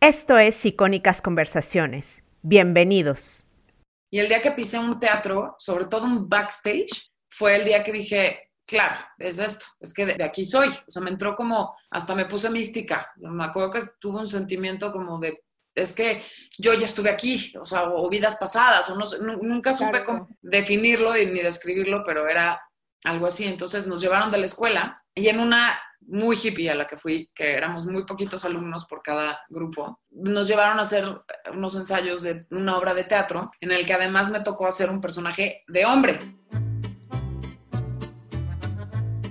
Esto es Icónicas Conversaciones. Bienvenidos. Y el día que pisé un teatro, sobre todo un backstage, fue el día que dije, claro, es esto, es que de aquí soy. O sea, me entró como, hasta me puse mística. Me acuerdo que tuve un sentimiento como de, es que yo ya estuve aquí, o sea, o vidas pasadas, o no nunca supe cómo definirlo ni describirlo, pero era algo así. Entonces nos llevaron de la escuela y en una muy hippie a la que fui, que éramos muy poquitos alumnos por cada grupo, nos llevaron a hacer unos ensayos de una obra de teatro en el que además me tocó hacer un personaje de hombre.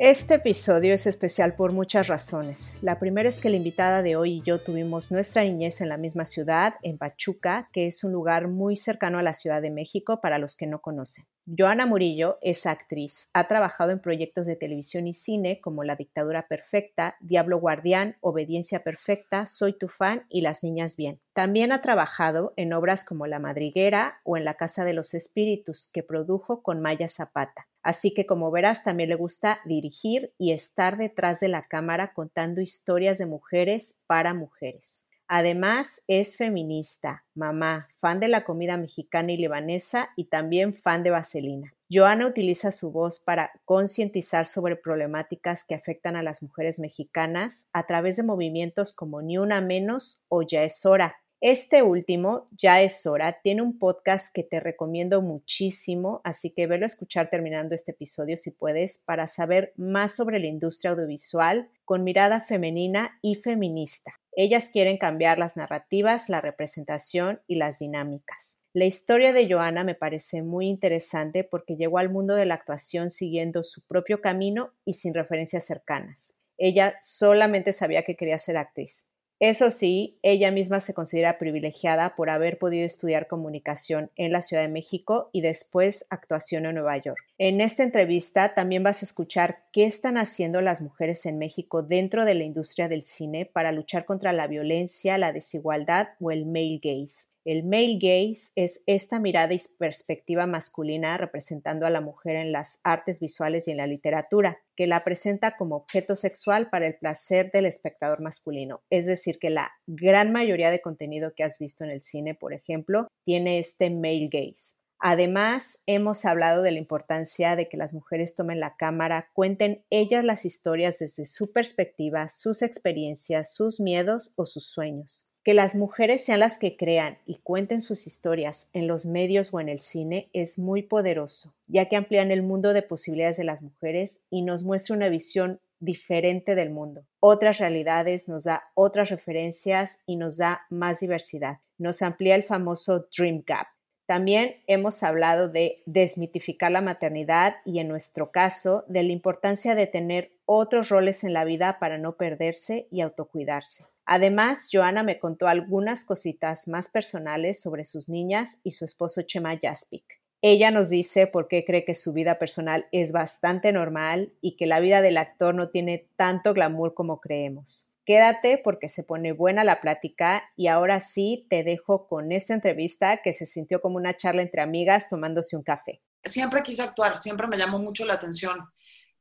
Este episodio es especial por muchas razones. La primera es que la invitada de hoy y yo tuvimos nuestra niñez en la misma ciudad, en Pachuca, que es un lugar muy cercano a la Ciudad de México para los que no conocen. Joana Murillo es actriz, ha trabajado en proyectos de televisión y cine como La Dictadura Perfecta, Diablo Guardián, Obediencia Perfecta, Soy tu fan y Las Niñas Bien. También ha trabajado en obras como La Madriguera o en La Casa de los Espíritus, que produjo con Maya Zapata. Así que como verás, también le gusta dirigir y estar detrás de la cámara contando historias de mujeres para mujeres. Además, es feminista, mamá, fan de la comida mexicana y libanesa y también fan de Vaselina. Joana utiliza su voz para concientizar sobre problemáticas que afectan a las mujeres mexicanas a través de movimientos como Ni Una Menos o Ya es Hora, este último, ya es hora, tiene un podcast que te recomiendo muchísimo, así que velo a escuchar terminando este episodio si puedes para saber más sobre la industria audiovisual con mirada femenina y feminista. Ellas quieren cambiar las narrativas, la representación y las dinámicas. La historia de Joana me parece muy interesante porque llegó al mundo de la actuación siguiendo su propio camino y sin referencias cercanas. Ella solamente sabía que quería ser actriz. Eso sí, ella misma se considera privilegiada por haber podido estudiar comunicación en la Ciudad de México y después actuación en Nueva York. En esta entrevista también vas a escuchar qué están haciendo las mujeres en México dentro de la industria del cine para luchar contra la violencia, la desigualdad o el male gaze. El male gaze es esta mirada y perspectiva masculina representando a la mujer en las artes visuales y en la literatura, que la presenta como objeto sexual para el placer del espectador masculino. Es decir, que la gran mayoría de contenido que has visto en el cine, por ejemplo, tiene este male gaze. Además, hemos hablado de la importancia de que las mujeres tomen la cámara, cuenten ellas las historias desde su perspectiva, sus experiencias, sus miedos o sus sueños. Que las mujeres sean las que crean y cuenten sus historias en los medios o en el cine es muy poderoso, ya que amplían el mundo de posibilidades de las mujeres y nos muestra una visión diferente del mundo. Otras realidades nos da otras referencias y nos da más diversidad. Nos amplía el famoso Dream Gap. También hemos hablado de desmitificar la maternidad y en nuestro caso de la importancia de tener otros roles en la vida para no perderse y autocuidarse. Además, Joana me contó algunas cositas más personales sobre sus niñas y su esposo Chema Jaspic. Ella nos dice por qué cree que su vida personal es bastante normal y que la vida del actor no tiene tanto glamour como creemos. Quédate porque se pone buena la plática y ahora sí te dejo con esta entrevista que se sintió como una charla entre amigas tomándose un café. Siempre quise actuar, siempre me llamó mucho la atención.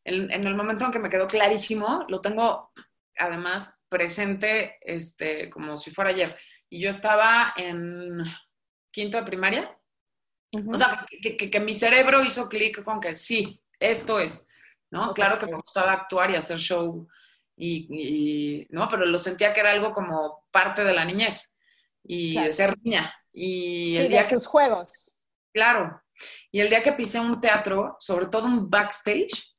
En, en el momento en que me quedó clarísimo, lo tengo además presente este, como si fuera ayer. Y yo estaba en quinto de primaria. O sea, que, mi cerebro hizo clic con que sí, esto es, ¿no? Claro que me gustaba actuar y hacer show, y, ¿no? Pero lo sentía que era algo como parte de la niñez y de ser niña. Y el día de que, tus juegos. Claro. Y el día que pisé un teatro, sobre todo un backstage,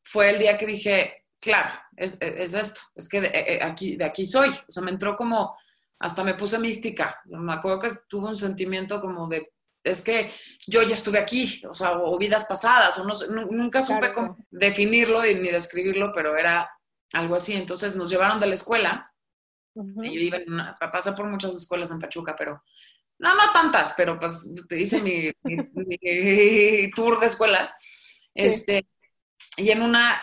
fue el día que dije, claro, es, esto, es que de, eh, eh, aquí, de aquí soy. O sea, me entró como, hasta me puse mística. Me acuerdo que tuve un sentimiento como de, es que yo ya estuve aquí, o sea, o vidas pasadas, o no, nunca supe cómo definirlo ni describirlo, pero era algo así. Entonces nos llevaron de la escuela. y yo iba en una, pasé por muchas escuelas en Pachuca, pero No, no tantas, pero pues te hice mi, tour de escuelas. Este, y en una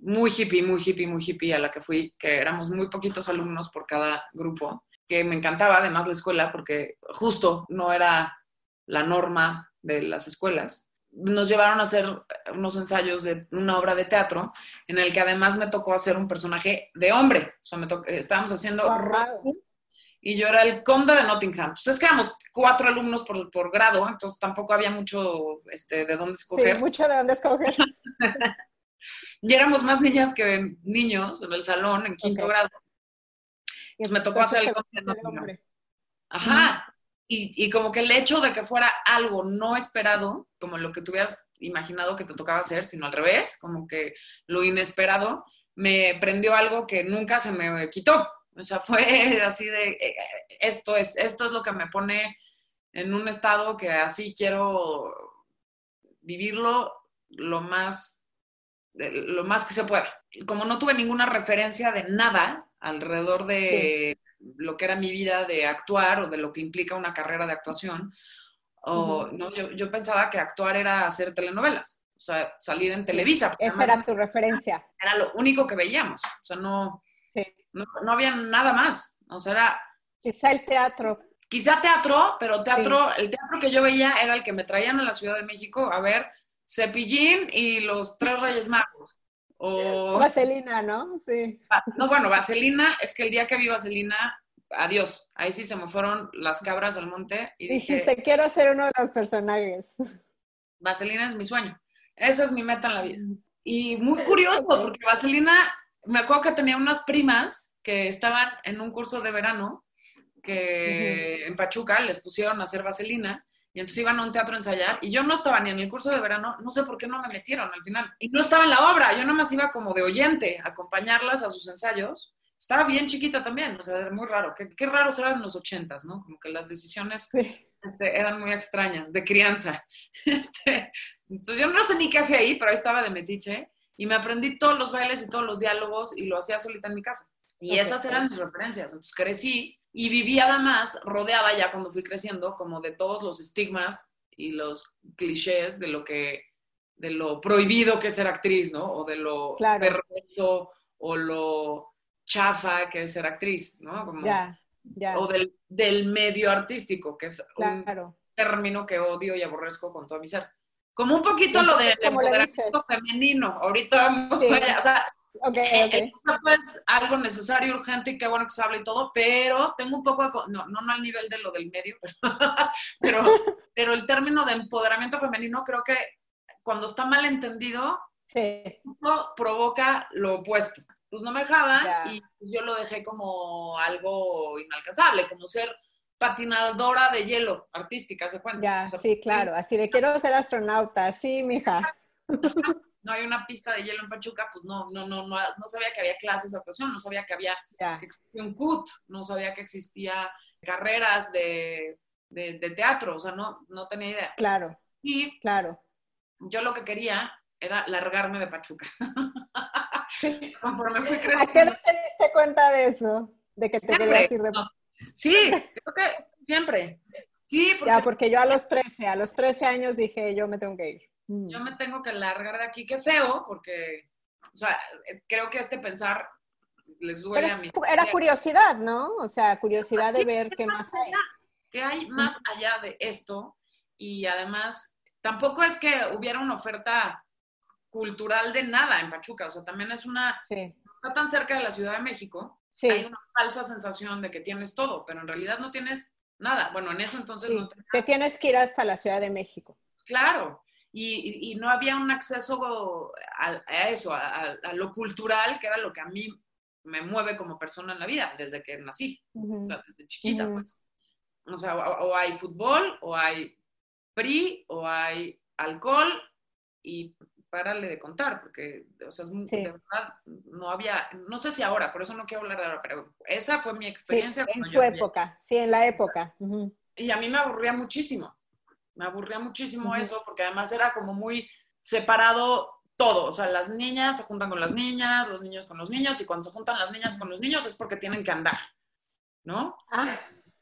muy hippie, muy hippie, muy hippie a la que fui, que éramos muy poquitos alumnos por cada grupo, que me encantaba además la escuela porque justo no era la norma de las escuelas. Nos llevaron a hacer unos ensayos de una obra de teatro en el que además me tocó hacer un personaje de hombre. O sea, me estábamos haciendo y yo era el conde de Nottingham. Pues es que éramos cuatro alumnos por, por grado, entonces tampoco había mucho este, de dónde escoger. Sí, mucho de dónde escoger. y éramos más niñas que niños en el salón, en quinto grado. Pues me tocó hacer el Nottingham. Ajá. Y, y, como que el hecho de que fuera algo no esperado, como lo que tú hubieras imaginado que te tocaba hacer, sino al revés, como que lo inesperado, me prendió algo que nunca se me quitó. O sea, fue así de, eh, esto es, esto es lo que me pone en un estado que así quiero vivirlo lo más, lo más que se pueda. Como no tuve ninguna referencia de nada alrededor de lo que era mi vida de actuar o de lo que implica una carrera de actuación, o, ¿no? yo, yo, pensaba que actuar era hacer telenovelas, o sea, salir en Televisa. Esa era tu referencia. Era lo único que veíamos, o sea, no, no, había nada más. O sea, era... Quizá el teatro. Quizá teatro, pero teatro, el teatro que yo veía era el que me traían a la Ciudad de México a ver Cepillín y los Tres Reyes Magos. O... Vaselina, ¿no? Sí. Ah, no, bueno, Vaselina, es que el día que vi Vaselina, adiós. Ahí sí se me fueron las cabras al monte. Y Dijiste, quiero ser uno de los personajes. Vaselina es mi sueño. Esa es mi meta en la vida. Y muy curioso, porque Vaselina me acuerdo que tenía unas primas que estaban en un curso de verano que en Pachuca les pusieron a hacer vaselina y entonces iban a un teatro a ensayar y yo no estaba ni en el curso de verano, no sé por qué no me metieron al final. Y no estaba en la obra, yo nomás iba como de oyente a acompañarlas a sus ensayos. Estaba bien chiquita también, o sea, era muy raro. Qué, qué raros eran los ochentas, ¿no? Como que las decisiones este, eran muy extrañas, de crianza. Este, entonces yo no sé ni qué hacía ahí, pero ahí estaba de metiche y me aprendí todos los bailes y todos los diálogos y lo hacía solita en mi casa. Y esas eran mis referencias. Entonces crecí y viví además rodeada ya cuando fui creciendo como de todos los estigmas y los clichés de lo que de lo prohibido que es ser actriz, ¿no? O de lo perverso o lo chafa que es ser actriz, ¿no? Como, ya, ya. O del, del, medio artístico, que es un término que odio y aborrezco con todo mi ser. Como un poquito lo del empoderamiento femenino. Ahorita vamos allá. O sea, okay, eh, okay. es algo necesario, urgente y qué bueno que se hable y todo, pero tengo un poco de, no, no, no al nivel de lo del medio, pero, pero, el término de empoderamiento femenino creo que cuando está mal entendido, sí. provoca lo opuesto. Pues no me dejaba y yo lo dejé como algo inalcanzable, como ser patinadora de hielo artística, ¿se cuenta? Ya, sí, claro, así de quiero ser astronauta, sí, mija. No hay una pista de hielo en Pachuca, pues no, no, no, no, no sabía que había clases de actuación, no sabía que había que existía un CUT, no sabía que existía carreras de, de, teatro, o sea, no, no tenía idea. Claro. Y claro. yo lo que quería era largarme de Pachuca. Conforme fui creciendo. ¿A qué no te diste cuenta de eso? De que te querías ir de Sí, creo que siempre. Sí, porque... Ya, porque yo a los 13, a los 13 años dije, yo me tengo que ir. Mm. Yo me tengo que largar de aquí, qué feo, porque, o sea, creo que este pensar les duele a mí. Era curiosidad, ¿no? O sea, curiosidad de ver qué más hay. ¿Qué hay más allá de esto? Y además, tampoco es que hubiera una oferta cultural de nada en Pachuca, o sea, también es una... Está tan cerca de la Ciudad de México hay una falsa sensación de que tienes todo, pero en realidad no tienes nada. Bueno, en eso entonces no Te tienes que ir hasta la Ciudad de México. Claro, y, no había un acceso a, eso, a, lo cultural, que era lo que a mí me mueve como persona en la vida, desde que nací, o sea, desde chiquita, pues. O sea, o, hay fútbol, o hay PRI, o hay alcohol, y párale de contar, porque, o sea, de verdad, no había, no sé si ahora, por eso no quiero hablar de ahora, pero esa fue mi experiencia. en su época, sí, en la época. Y a mí me aburría muchísimo, me aburría muchísimo eso, porque además era como muy separado todo, o sea, las niñas se juntan con las niñas, los niños con los niños, y cuando se juntan las niñas con los niños es porque tienen que andar, ¿no? Ah.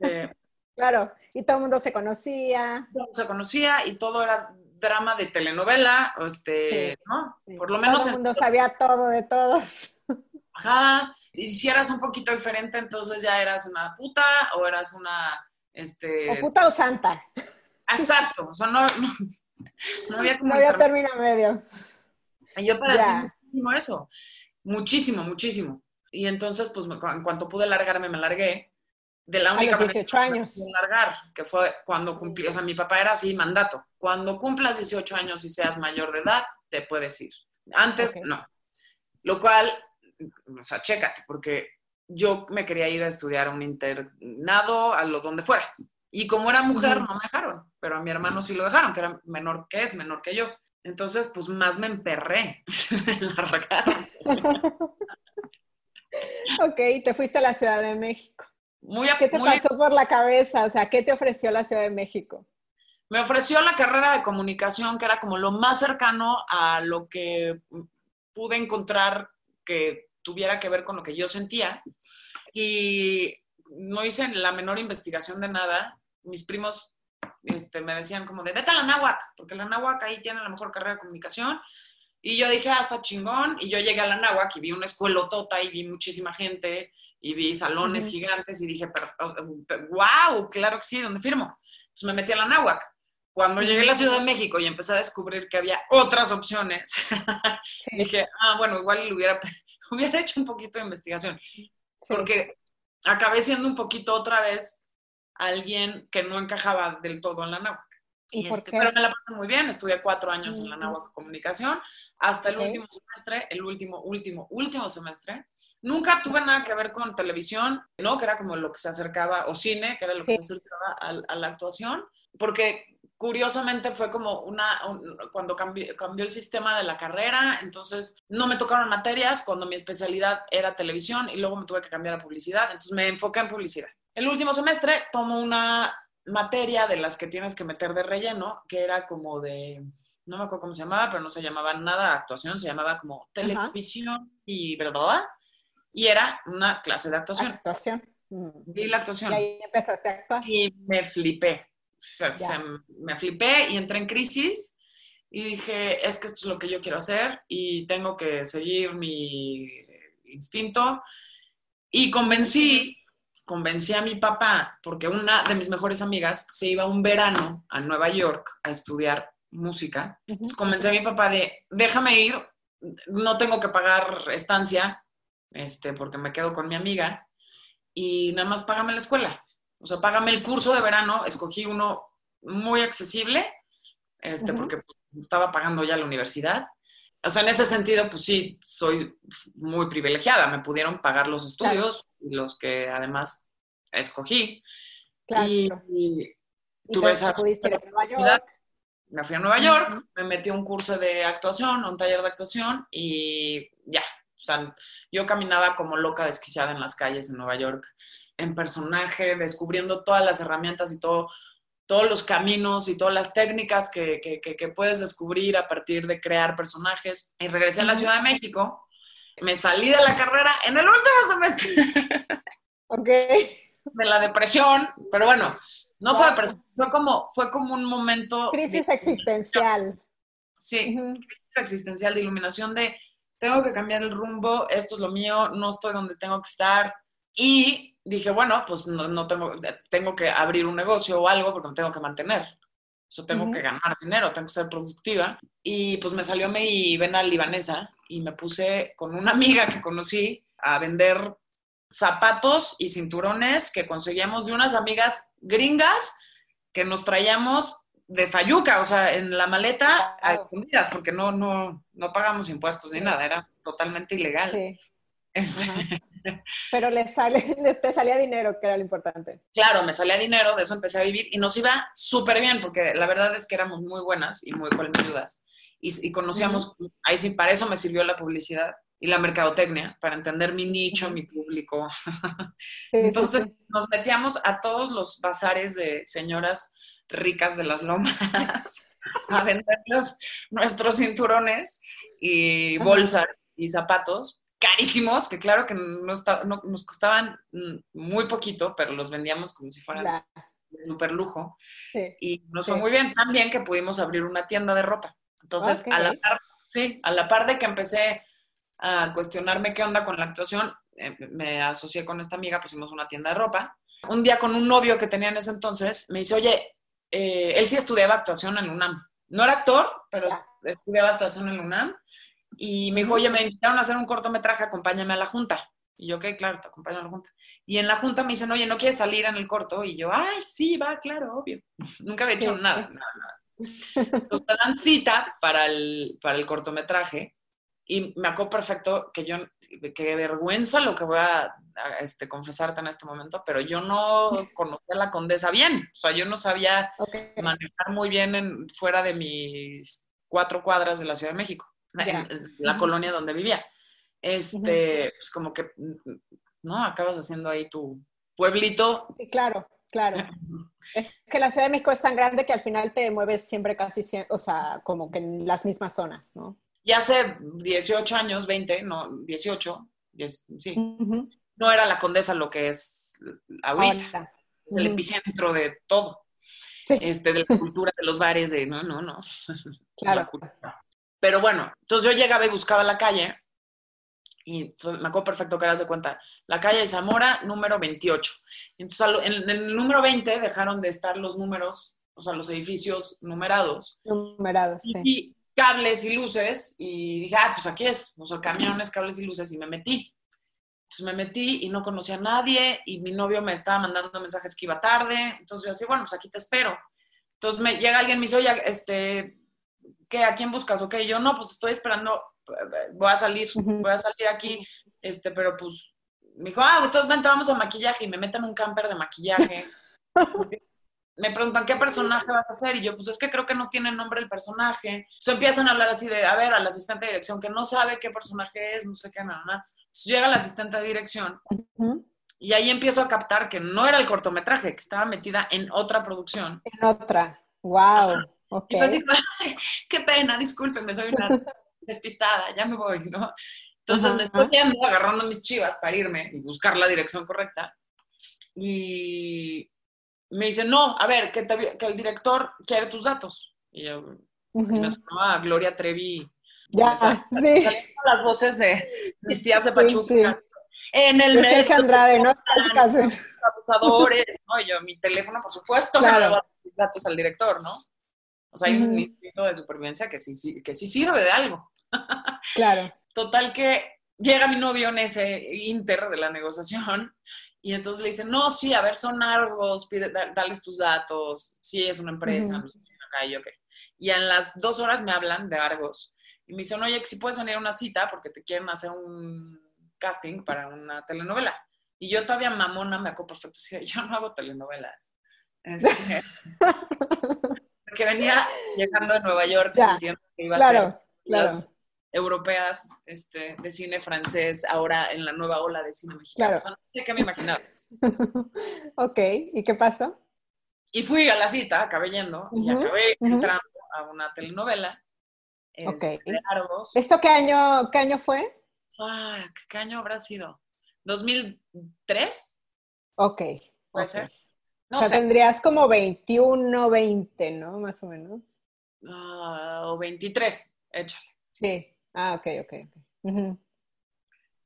Eh, Claro, y todo el mundo se conocía. Todo el mundo se conocía y todo era drama de telenovela, este, ¿no? Por lo menos. Todo el mundo sabía todo de todos. Ajá, y si eras un poquito diferente, entonces ya eras una puta o eras una, este... O puta o santa. Exacto, o sea, no, no, había como... No había término medio. Y yo padecí muchísimo eso, muchísimo, muchísimo. Y entonces, pues, en cuanto pude largarme, me largué. De la única a los 18 años. largar, que fue cuando cumplí, o sea, mi papá era así, mandato. Cuando cumplas 18 años y seas mayor de edad, te puedes ir. Antes, no. Lo cual o sea, chécate, porque yo me quería ir a estudiar a un internado, a lo donde fuera. Y como era mujer, no me dejaron, pero a mi hermano sí lo dejaron, que era menor que es, menor que yo. Entonces, pues más me emperré en la ok, te fuiste a la Ciudad de México. Muy ¿Qué te pasó por la cabeza? O sea, ¿qué te ofreció la Ciudad de México? Me ofreció la carrera de comunicación, que era como lo más cercano a lo que pude encontrar que tuviera que ver con lo que yo sentía. Y no hice la menor investigación de nada. Mis primos este, me decían como de, vete a la náhuac, porque la náhuac ahí tiene la mejor carrera de comunicación. Y yo dije, ah, está chingón. Y yo llegué a la náhuac y vi una escuela tota y vi muchísima gente y vi salones gigantes y dije, pero, wow, claro que sí, ¿dónde firmo? Pues me metí a la náhuac. Cuando llegué a la Ciudad de México y empecé a descubrir que había otras opciones, dije, ah, bueno, igual hubiera hecho un poquito de investigación. Porque acabé siendo un poquito otra vez alguien que no encajaba del todo en la náhuac. ¿Y, este, Pero me la pasé muy bien, estudié cuatro años en la náhuac comunicación, hasta el último semestre, el último, último, último semestre. Nunca tuve nada que ver con televisión, ¿no? Que era como lo que se acercaba, o cine, que era lo que se acercaba a, la actuación, porque curiosamente fue como una, cuando cambió, cambió, el sistema de la carrera, entonces no me tocaron materias cuando mi especialidad era televisión y luego me tuve que cambiar a publicidad, entonces me enfoqué en publicidad. El último semestre tomo una materia de las que tienes que meter de relleno, que era como de, no me acuerdo cómo se llamaba, pero no se llamaba nada actuación, se llamaba como televisión y verdad, y era una clase de actuación. Actuación. Vi la actuación. Y ahí empezaste a actuar. Y me flipé me flipé y entré en crisis y dije, es que esto es lo que yo quiero hacer y tengo que seguir mi instinto. Y convencí, convencí a mi papá, porque una de mis mejores amigas se iba un verano a Nueva York a estudiar música. convencí a mi papá de, déjame ir, no tengo que pagar estancia, este, porque me quedo con mi amiga, y nada más págame la escuela. O sea, págame el curso de verano, escogí uno muy accesible, este, porque pues, estaba pagando ya la universidad. O sea, en ese sentido, pues sí, soy muy privilegiada. Me pudieron pagar los estudios, y los que además escogí. Claro. Y, tuve esa pudiste a Nueva York. Me fui a Nueva York, me metí a un curso de actuación, a un taller de actuación y ya. O sea, yo caminaba como loca desquiciada en las calles de Nueva York en personaje, descubriendo todas las herramientas y todo, todos los caminos y todas las técnicas que, puedes descubrir a partir de crear personajes. Y regresé a la Ciudad de México. Me salí de la carrera en el último semestre. Ok. De la depresión, pero bueno, no fue depresión, fue como, fue como un momento... Crisis existencial. Sí, crisis existencial de iluminación de tengo que cambiar el rumbo, esto es lo mío, no estoy donde tengo que estar. Y dije, bueno, pues no, tengo, tengo que abrir un negocio o algo porque me tengo que mantener. Eso tengo que ganar dinero, tengo que ser productiva. Y pues me salió mi vena libanesa y me puse con una amiga que conocí a vender zapatos y cinturones que conseguíamos de unas amigas gringas que nos traíamos de Fayuca, o sea, en la maleta a escondidas, porque no, no, no pagamos impuestos ni nada, era totalmente ilegal. Este, Pero le sale, te salía dinero, que era lo importante. Claro, me salía dinero, de eso empecé a vivir y nos iba súper bien, porque la verdad es que éramos muy buenas y muy colmilludas. Y, y conocíamos, ahí sí, para eso me sirvió la publicidad y la mercadotecnia, para entender mi nicho, mi público. Entonces nos metíamos a todos los bazares de señoras ricas de las lomas a venderlos nuestros cinturones y bolsas y zapatos carísimos, que claro que no, nos costaban mm, muy poquito, pero los vendíamos como si fueran de super lujo. Y nos fue muy bien, también que pudimos abrir una tienda de ropa. Entonces, a la par, sí, a la par de que empecé a cuestionarme qué onda con la actuación, eh, me asocié con esta amiga, pusimos una tienda de ropa. Un día con un novio que tenía en ese entonces, me dice, oye, eh, él sí estudiaba actuación en UNAM. No era actor, pero estudiaba actuación en UNAM. Y me dijo, oye, me invitaron a hacer un cortometraje, acompáñame a la junta. Y yo, ok, claro, te acompaño a la junta. Y en la junta me dicen, oye, ¿no quieres salir en el corto? Y yo, ay, sí, va, claro, obvio. Nunca había hecho nada, nada, nada. Entonces dan cita para el, para el cortometraje y me acuerdo perfecto que yo, qué vergüenza lo que voy a, este, confesarte en este momento, pero yo no conocía a la condesa bien. O sea, yo no sabía manejar muy bien en, fuera de mis cuatro cuadras de la Ciudad de México, en, la colonia donde vivía. Este, pues como que, ¿no? Acabas haciendo ahí tu pueblito. Sí, claro, claro. Es que la Ciudad de México es tan grande que al final te mueves siempre casi, o sea, como que en las mismas zonas, ¿no? Y hace 18 años, 20, no, 18, sí, no era la condesa lo que es ahorita. Es el epicentro de todo. Este, de la cultura, de los bares, de no, no, no. Claro. Pero bueno, entonces yo llegaba y buscaba la calle y me acuerdo perfecto que eras de cuenta, la calle de Zamora, número 28. Entonces, en, el número 20 dejaron de estar los números, o sea, los edificios numerados. Numerados, sí. Y cables y luces, y dije, ah, pues aquí es, o sea, camiones, cables y luces, y me metí. Entonces me metí y no conocía a nadie, y mi novio me estaba mandando mensajes que iba tarde, entonces yo así, bueno, pues aquí te espero. Entonces me llega alguien y me dice, oye, este, ¿qué? ¿A quién buscas? Ok, yo no, pues estoy esperando voy a salir, voy a salir aquí, este, pero pues me dijo, ah, entonces vente, vamos a maquillaje y me meten un camper de maquillaje. me preguntan, ¿qué personaje vas a hacer? Y yo, pues es que creo que no tiene nombre el personaje. O empiezan a hablar así de, a ver, al asistente de dirección que no sabe qué personaje es, no sé qué, nada, nada. llega el asistente de dirección y ahí empiezo a captar que no era el cortometraje, que estaba metida en otra producción. En otra, wow. Okay. Y así, qué pena, discúlpeme, soy una despistada, ya me voy, ¿no? Entonces me estoy yendo, agarrando mis chivas para irme y buscar la dirección correcta. Y me dice, no, a ver, que, que el director quiere tus datos. Y yo, me sonaba Gloria Trevi. Ya, sí. las voces de mis tías de Pachuca. En el medio. Andrade, ¿no? Abusadores, ¿no? Y yo, mi teléfono, por supuesto, claro. que le mis datos al director, ¿no? O sea, hay un instinto de supervivencia que sí, que sí sirve de algo. Claro. Total que llega mi novio en ese inter de la negociación y entonces le dice, no, sí, a ver, son Argos, pide, dales tus datos, sí, es una empresa, no sé ok. Y en las dos horas me hablan de Argos y me dicen, oye, si puedes venir a una cita porque te quieren hacer un casting para una telenovela. Y yo todavía mamona me acuerdo perfecto, yo no hago telenovelas. Este, que venía llegando de Nueva York sintiendo que iba a ser las europeas este, de cine francés ahora en la nueva ola de cine mexicano. O sea, no sé qué me imaginaba. ok, ¿y qué pasó? Y fui a la cita, acabé yendo y acabé entrando a una telenovela. Ok. Este, ¿Esto qué año, qué año fue? Ah, ¿Qué año habrá sido? ¿2003? Ok. ¿Puede ser? No o sea, tendrías como 21, 20, ¿no? Más o menos. Uh, o 23, échale. Sí. Ah, ok, ok. okay.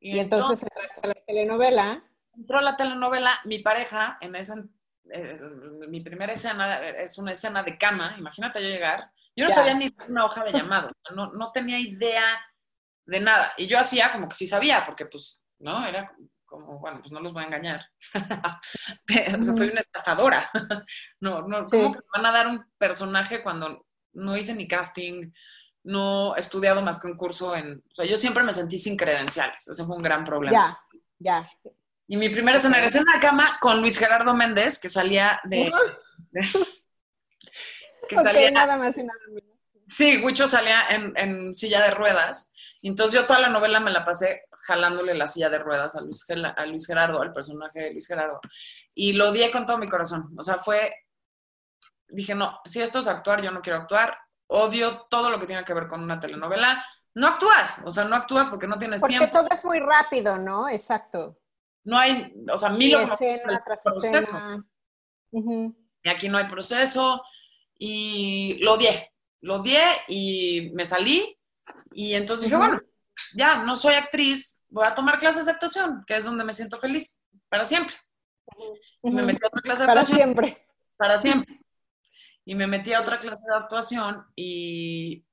y, entonces, entraste a la telenovela. Entró la telenovela, mi pareja, en esa, eh, mi primera escena es una escena de cama, imagínate yo llegar. Yo no sabía ni una hoja de llamado, no, no tenía idea de nada. Y yo hacía como que sí sabía, porque pues, ¿no? Era como, bueno, pues no los voy a engañar. o sea, soy una estafadora. no, no, ¿cómo que van a dar un personaje cuando no hice ni casting, no he estudiado más que un curso en... O sea, yo siempre me sentí sin credenciales. Ese fue un gran problema. Ya, ya. Y mi primera escena era en la cama con Luis Gerardo Méndez, que salía de... que salía, nada más y nada menos. Sí, Huicho salía en, en, silla de ruedas. Entonces yo toda la novela me la pasé jalándole la silla de ruedas a Luis, a Luis Gerardo, al personaje de Luis Gerardo. Y lo odié con todo mi corazón. O sea, fue, dije, no, si esto es actuar, yo no quiero actuar. Odio todo lo que tiene que ver con una telenovela. No actúas, o sea, no actúas porque no tienes tiempo. Porque todo es muy rápido, ¿no? Exacto. No hay, o sea, mil escena tras escena. y aquí no hay proceso. Y lo odié, lo odié y me salí. Y entonces dije, bueno, ya no soy actriz, voy a tomar clases de actuación, que es donde me siento feliz, para siempre. Y me metí a otra clase de para actuación. siempre. Para siempre. Y me metí a otra clase de actuación y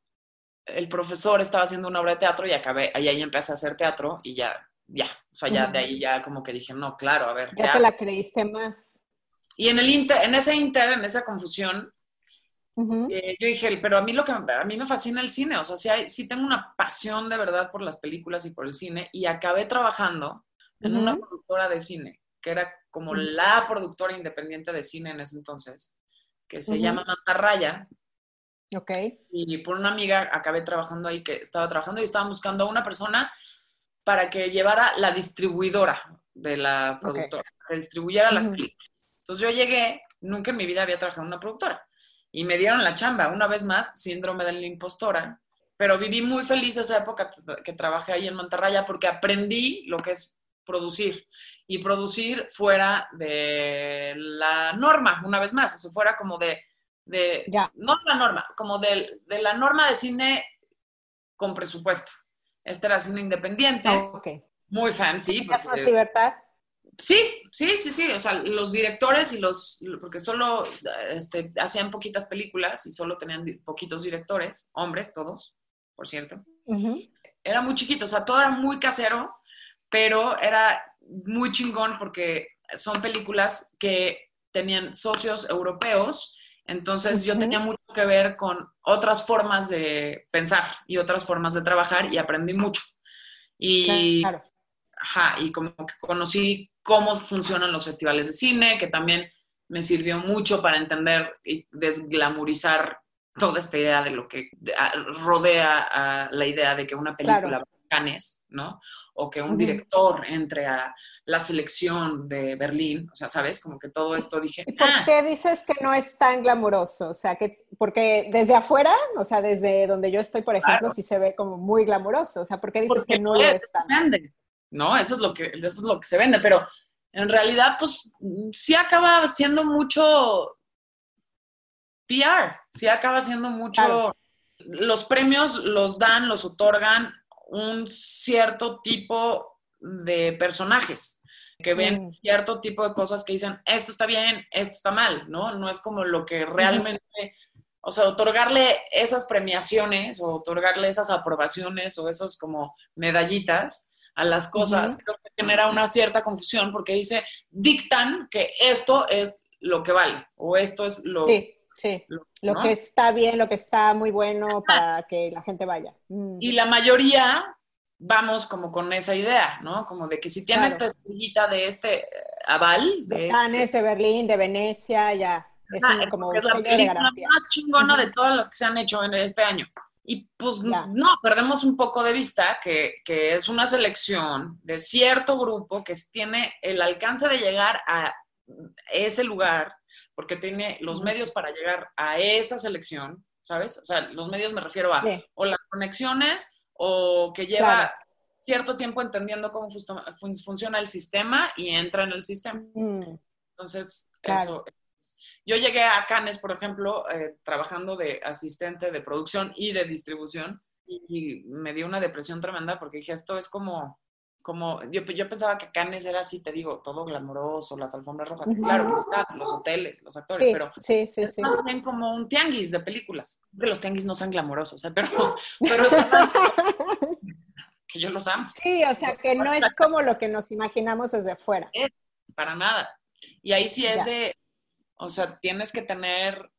el profesor estaba haciendo una obra de teatro y acabé, ahí, ahí empecé a hacer teatro y ya, ya, o sea, ya de ahí ya como que dije, no, claro, a ver. Ya te la creíste más. Y en el inter, en ese inter, en esa confusión, Ujú. eh, yo dije, pero a mí lo que a mí me fascina el cine, o sea, sí, hay- sí tengo una pasión de verdad por las películas y por el cine y acabé trabajando en una Ujú. productora de cine, que era como Ujú. la productora independiente de cine en ese entonces, que se llama Mantarraya, Ok. y por una amiga acabé trabajando ahí que estaba trabajando y estaban buscando a una persona para que llevara la distribuidora de la productora, que distribuyera las películas. Entonces yo llegué, nunca en mi vida había trabajado en una productora y me dieron la chamba, una vez más, síndrome de la impostora, pero viví muy feliz esa época que trabajé ahí en Mantarraya porque aprendí lo que es producir y producir fuera de la norma, una vez más, o sea, fuera como de, de Ya. no la norma, como de, de la norma de cine con presupuesto. Este era cine independiente, Ok. muy fancy. ¿Tenías más libertad? Sí, sí, sí, sí. O sea, los directores y los, porque solo este, hacían poquitas películas y solo tenían poquitos directores, hombres todos, por cierto. Era muy chiquito, o sea, todo era muy casero, pero era muy chingón porque son películas que tenían socios europeos, entonces yo tenía mucho que ver con otras formas de pensar y otras formas de trabajar y aprendí mucho. Y, Claro. ajá, y como que conocí cómo funcionan los festivales de cine, que también me sirvió mucho para entender y desglamorizar toda esta idea de lo que rodea a la idea de que una película Claro. a Cannes, ¿no? O que un director entre a la selección de Berlín, o sea, ¿sabes? Como que todo esto dije, ¿Y por ah, qué dices que no es tan glamuroso? O sea, que porque desde afuera, o sea, desde donde yo estoy, por ejemplo, Claro. sí se ve como muy glamuroso. O sea, ¿por qué dices porque que no lo es, tan? vende, ¿no? Eso es lo que, eso es lo que se vende, pero en realidad, pues, sí acaba siendo mucho PR, sí acaba siendo mucho, Claro. los premios los dan, los otorgan un cierto tipo de personajes que ven Mm. cierto tipo de cosas que dicen, esto está bien, esto está mal, ¿no? No es como lo que realmente, o sea, otorgarle esas premiaciones o otorgarle esas aprobaciones o esos como medallitas a las cosas, Ujú. creo que genera una cierta confusión porque dice, dictan que esto es lo que vale o esto es lo, Sí, sí. lo- Lo ¿no? que está bien, lo que está muy bueno para que la gente vaya. Mm. Y la mayoría vamos como con esa idea, ¿no? Como de que si tiene Claro. esta estrellita de este eh, aval, de De este- Cannes, de Berlín, de Venecia, ya. Es Ah, un- como es la película más chingona Ujú. de todas las que se han hecho en este año. Y pues no, perdemos un poco de vista que, que es una selección de cierto grupo que tiene el alcance de llegar a ese lugar, porque tiene los medios para llegar a esa selección, ¿sabes? O sea, los medios me refiero a Sí. o las conexiones o que lleva Claro. cierto tiempo entendiendo cómo fun- funciona el sistema y entra en el sistema. Mm, Entonces, Claro. eso. Yo llegué a Cannes, por ejemplo, eh, trabajando de asistente de producción y de distribución y, me dio una depresión tremenda porque dije, esto es como, como yo, yo pensaba que Cannes era así, te digo, todo glamoroso, las alfombras rojas, claro que están, los hoteles, los actores, Sí, pero sí, sí, es sí. más bien como un tianguis de películas. Que los tianguis no sean glamorosos, ¿eh? pero, pero están- que yo los amo. Sí, o sea, que no es como lo que nos imaginamos desde fuera. para nada. Y ahí sí es Ya. de, o sea, tienes que tener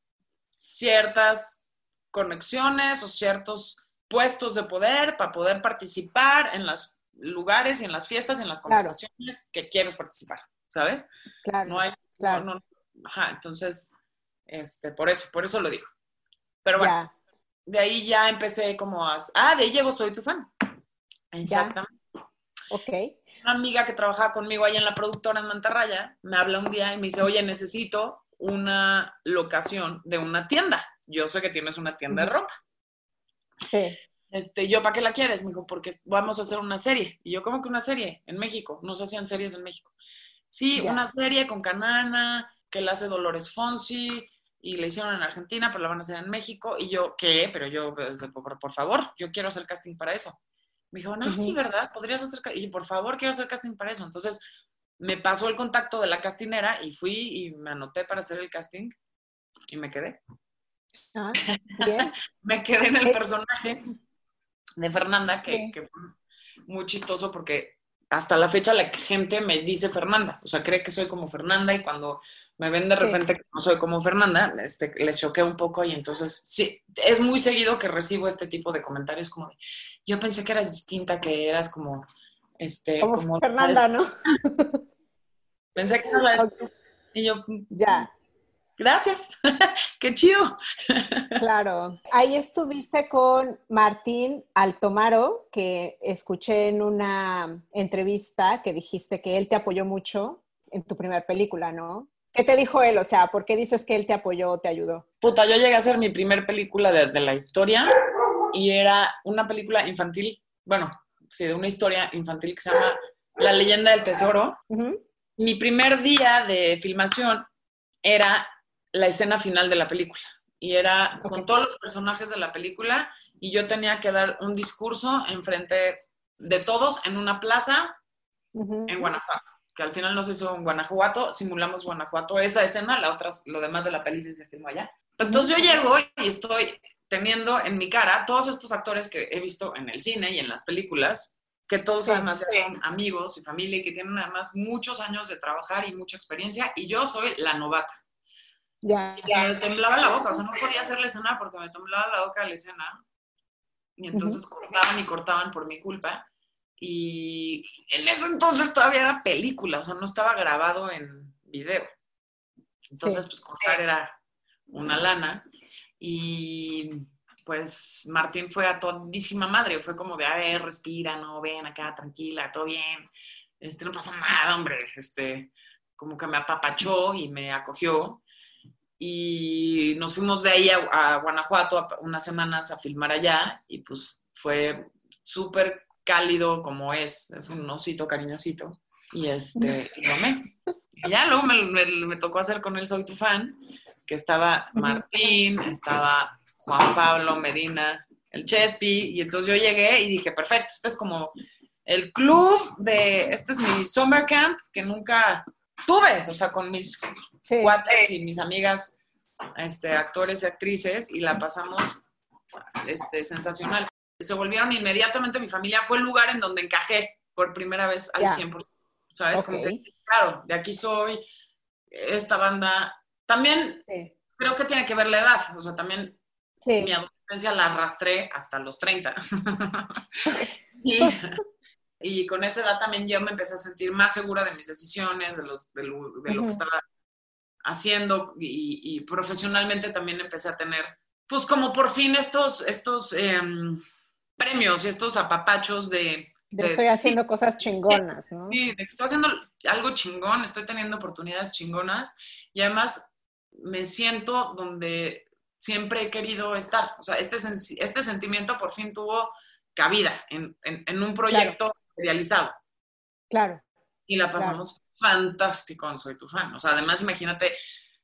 ciertas conexiones o ciertos puestos de poder para poder participar en los lugares y en las fiestas y en las Claro. conversaciones que quieres participar, ¿sabes? Claro, No hay, claro. no, no- ajá, entonces, este, por eso, por eso lo digo. Pero bueno, ya. de ahí ya empecé como a, ah, de ahí llego, soy tu fan. Exactamente. Ok. una amiga que trabajaba conmigo ahí en la productora en Mantarraya me habla un día y me dice, oye, necesito una locación de una tienda. Yo sé que tienes una tienda de ropa. Sí. Este, yo, ¿para qué la quieres? Me dijo, porque vamos a hacer una serie. Y yo, ¿cómo que una serie? En México. No se hacían series en México. Sí, Ya. una serie con Canana, que la hace Dolores Fonsi y la hicieron en Argentina, pero la van a hacer en México. Y yo, ¿qué? Pero yo, pues, por, favor, yo quiero hacer casting para eso. Me dijo, no, sí, ¿verdad? Podrías hacer, y por favor, quiero hacer casting para eso. Entonces, me pasó el contacto de la castinera y fui y me anoté para hacer el casting y me quedé. Ah, bien. me quedé en el eh, personaje de Fernanda, que, muy chistoso porque hasta la fecha la gente me dice Fernanda, o sea, cree que soy como Fernanda y cuando me ven de repente que no soy como Fernanda, este, les choqué un poco y entonces sí, es muy seguido que recibo este tipo de comentarios como de, yo pensé que eras distinta, que eras como, este, como, Fernanda, ¿no? pensé que eras y yo, ya. Gracias, qué chido. Claro, ahí estuviste con Martín Altomaro, que escuché en una entrevista que dijiste que él te apoyó mucho en tu primera película, ¿no? ¿Qué te dijo él? O sea, ¿por qué dices que él te apoyó o te ayudó? Puta, yo llegué a hacer mi primer película de, la historia y era una película infantil, bueno, sí, de una historia infantil que se llama La leyenda del tesoro. Mi primer día de filmación era la escena final de la película. Y era con todos los personajes de la película y yo tenía que dar un discurso en frente de todos en una plaza en Guanajuato. Que al final no se hizo en Guanajuato, simulamos Guanajuato esa escena, la otra, lo demás de la película se filmó allá. Entonces yo llego y estoy teniendo en mi cara todos estos actores que he visto en el cine y en las películas, que todos además son amigos y familia y que tienen además muchos años de trabajar y mucha experiencia, y yo soy la novata. Ya. Y me temblaba la boca, o sea, no podía hacer la escena porque me temblaba la boca la escena. Y entonces cortaban y cortaban por mi culpa. Y en ese entonces todavía era película, o sea, no estaba grabado en video. Entonces, pues cortar era una lana. Y pues Martín fue a todísima madre, fue como de, a ver, respira, no, ven acá, tranquila, todo bien, este, no pasa nada, hombre, este, como que me apapachó y me acogió. Y nos fuimos de ahí a, Guanajuato unas semanas a filmar allá y pues fue súper cálido como es, es un osito cariñosito. Y este, y ya luego me, tocó hacer con él Soy tu fan, que estaba Martín, estaba Juan Pablo Medina, el Chespi, y entonces yo llegué y dije, perfecto, este es como el club de, este es mi summer camp que nunca tuve, o sea, con mis cuates y mis amigas, este, actores y actrices, y la pasamos este, sensacional. Se volvieron inmediatamente mi familia, fue el lugar en donde encajé por primera vez al 100%, ¿sabes? claro, de aquí soy, esta banda, también creo que tiene que ver la edad, o sea, también mi adolescencia la arrastré hasta los 30. Y con esa edad también yo me empecé a sentir más segura de mis decisiones, de, los, de, lo, que estaba haciendo y, profesionalmente también empecé a tener, pues como por fin estos, estos em, premios y estos apapachos de... De, estoy haciendo cosas chingonas, ¿no? Sí, estoy haciendo algo chingón, estoy teniendo oportunidades chingonas y además me siento donde siempre he querido estar. O sea, este, este sentimiento por fin tuvo cabida en, en, un proyecto realizado. Claro. Y la pasamos fantástico en Soy tu fan. O sea, además imagínate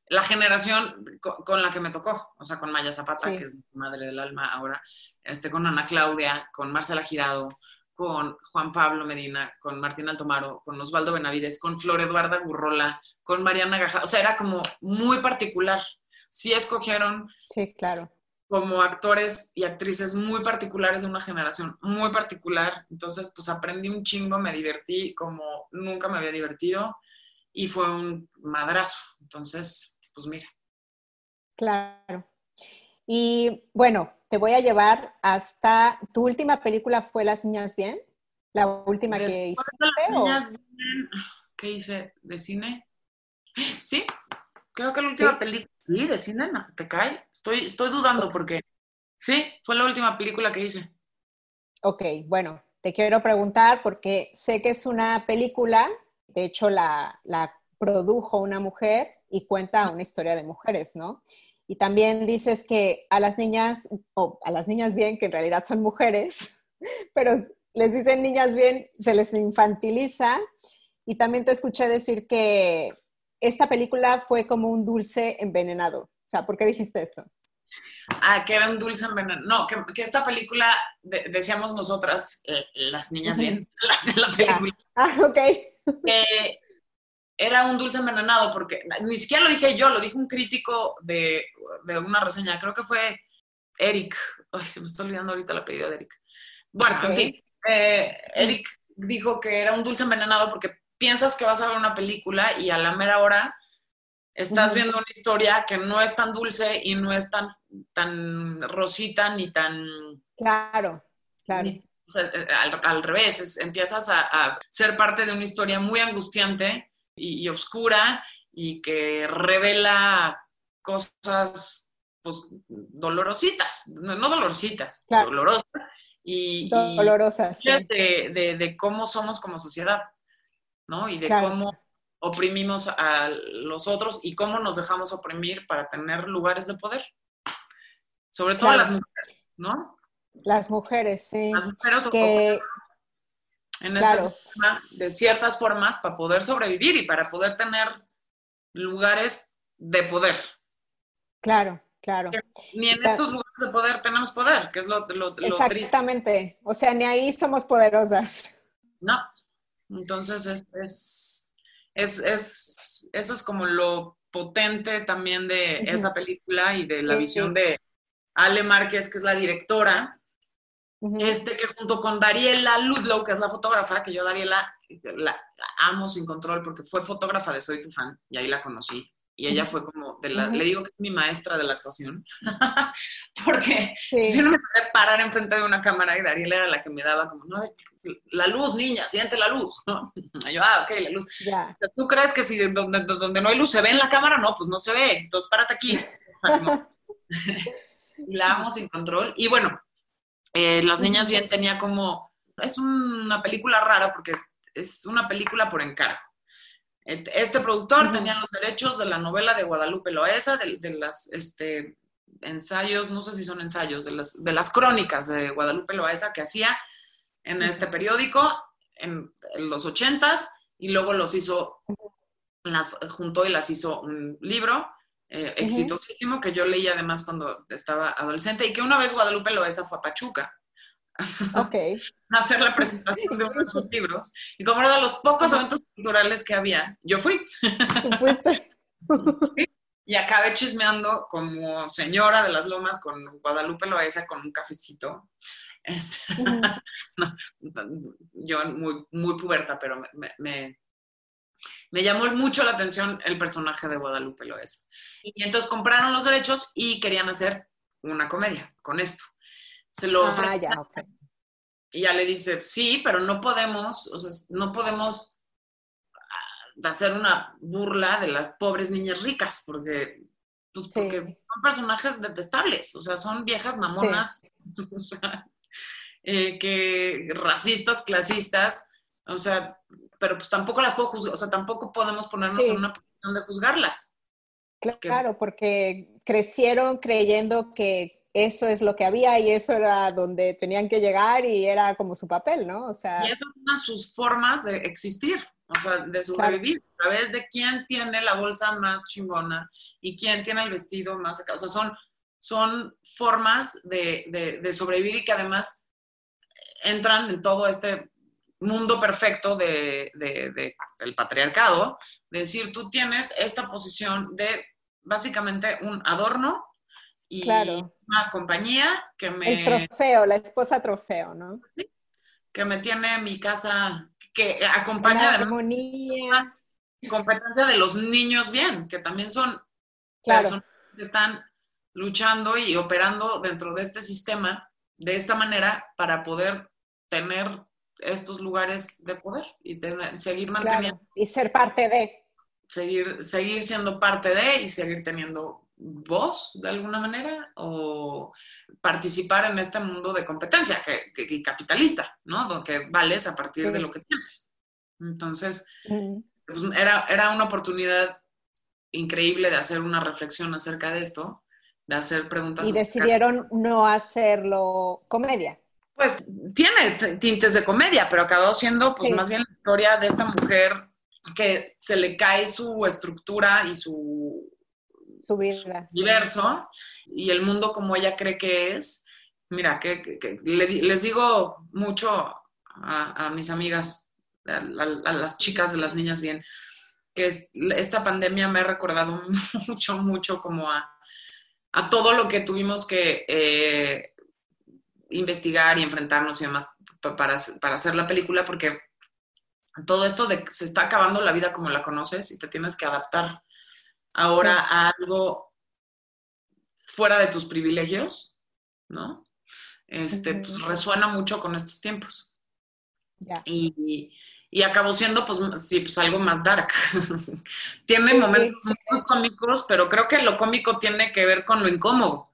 la generación con, la que me tocó, o sea, con Maya Zapata, que es mi madre del alma ahora, este, con Ana Claudia, con Marcela Girado, con Juan Pablo Medina, con Martín Altomaro, con Osvaldo Benavides, con Flor Eduarda Gurrola, con Mariana Gaja. O sea, era como muy particular. Sí escogieron sí, claro como actores y actrices muy particulares de una generación muy particular. Entonces, pues aprendí un chingo, me divertí como nunca me había divertido y fue un madrazo. Entonces, pues mira. Claro. Y bueno, te voy a llevar hasta tu última película fue Las Niñas Bien, la última que hice. Las Niñas Bien, ¿qué hice? ¿De cine? Sí, creo que la última película Sí, de cine ¿te cae? Estoy, estoy dudando porque sí, fue la última película que hice. Ok, bueno, te quiero preguntar porque sé que es una película, de hecho la, la produjo una mujer y cuenta una historia de mujeres, ¿no? Y también dices que a las niñas, o a las niñas bien, que en realidad son mujeres, pero les dicen niñas bien, se les infantiliza. Y también te escuché decir que esta película fue como un dulce envenenado. O sea, ¿por qué dijiste esto? Ah, que era un dulce envenenado. No, que, esta película, decíamos nosotras, eh, las niñas bien, las de la película. Ah, ok. Que era un dulce envenenado, porque ni siquiera lo dije yo, lo dijo un crítico de, una reseña, creo que fue Eric. Ay, se me está olvidando ahorita el apellido de Eric. Bueno, en fin, eh, Eric dijo que era un dulce envenenado porque piensas que vas a ver una película y a la mera hora estás viendo una historia que no es tan dulce y no es tan, tan rosita ni tan... Claro, claro. o sea, eh, al, revés, empiezas a, ser parte de una historia muy angustiante y, y oscura y que revela cosas pues dolorositas, no, dolorositas, dolorosas. Y, dolorosas. de, de, cómo somos como sociedad, ¿no? Y de cómo oprimimos a los otros y cómo nos dejamos oprimir para tener lugares de poder. Sobre todo las mujeres, ¿no? Las mujeres, sí. Las mujeres que... en esta sistema de ciertas formas para poder sobrevivir y para poder tener lugares de poder. Claro, claro. ni en estos lugares de poder tenemos poder, que es lo, lo, lo Exactamente. O sea, ni ahí somos poderosas. No. Entonces es es, es, eso es como lo potente también de esa película y de la visión de Ale Márquez, que es la directora, este que junto con Dariela Ludlow, que es la fotógrafa, que yo Dariela la, amo sin control porque fue fotógrafa de Soy tu fan y ahí la conocí y ella fue como, de la, le digo que es mi maestra de la actuación, porque yo no me sabía parar enfrente de una cámara y Dariela era la que me daba como, no, la luz, niña, siente la luz, ¿no? Y yo, ah, ok, la luz. ¿Tú crees que si donde, donde, no hay luz se ve en la cámara? No, pues no se ve, entonces párate aquí. la amo sin control. Y bueno, eh, Las Niñas Bien tenía como, es una película rara porque es, es una película por encargo. Este productor tenía los derechos de la novela de Guadalupe Loesa, de, de las este, ensayos, no sé si son ensayos, de las, de las crónicas de Guadalupe Loesa que hacía en este periódico en, los ochentas y luego los hizo, las juntó y las hizo un libro eh, exitosísimo que yo leí además cuando estaba adolescente y que una vez Guadalupe Loesa fue a Pachuca Ok. hacer la presentación de uno de sus libros. Y como era de los pocos eventos culturales que había, yo fui. ¿Fuiste? Y acabé chismeando como señora de las lomas con Guadalupe Loaiza con un cafecito. Este, yo muy, muy puberta, pero me, me, me, llamó mucho la atención el personaje de Guadalupe Loaiza. Y entonces compraron los derechos y querían hacer una comedia con esto se lo ah, Y ya le dice, sí, pero no podemos, o sea, no podemos ah, hacer una burla de las pobres niñas ricas, porque, pues, porque son personajes detestables, o sea, son viejas mamonas, eh, que racistas, clasistas, o sea, pero pues tampoco las puedo juzgar, o sea, tampoco podemos ponernos en una posición de juzgarlas. Claro, porque crecieron creyendo que eso es lo que había y eso era donde tenían que llegar y era como su papel, ¿no? O sea... Y esas sus formas de existir, o sea, de sobrevivir, a través de quién tiene la bolsa más chingona y quién tiene el vestido más acá. O sea, son, son formas de, de, sobrevivir y que además entran en todo este mundo perfecto de, de, del patriarcado, de decir, tú tienes esta posición de básicamente un adorno y claro. Una compañía que me... El trofeo, la esposa trofeo, ¿no? Que me tiene en mi casa, que acompaña de armonía. competencia de los niños bien, que también son personas que están luchando y operando dentro de este sistema de esta manera para poder tener estos lugares de poder y seguir manteniendo. Y ser parte de. Seguir, seguir siendo parte de y seguir teniendo voz de alguna manera o participar en este mundo de competencia que, capitalista, ¿no? Que vales a partir de lo que tienes. Entonces, pues, era, era una oportunidad increíble de hacer una reflexión acerca de esto, de hacer preguntas. Y decidieron no hacerlo comedia. Pues tiene tintes de comedia, pero acabó siendo pues más bien la historia de esta mujer que se le cae su estructura y su, su. Diverso, y el mundo como ella cree que es. Mira, que, les digo mucho a, mis amigas, a, las chicas, de las niñas bien, que esta pandemia me ha recordado mucho, mucho como a, todo lo que tuvimos que eh, investigar y enfrentarnos y demás para, para hacer la película, porque todo esto de que se está acabando la vida como la conoces y te tienes que adaptar ahora a algo fuera de tus privilegios, ¿no? Este, pues, resuena mucho con estos tiempos. Y, y, acabó siendo, pues, sí, pues algo más dark. tiene momentos muy cómicos, pero creo que lo cómico tiene que ver con lo incómodo,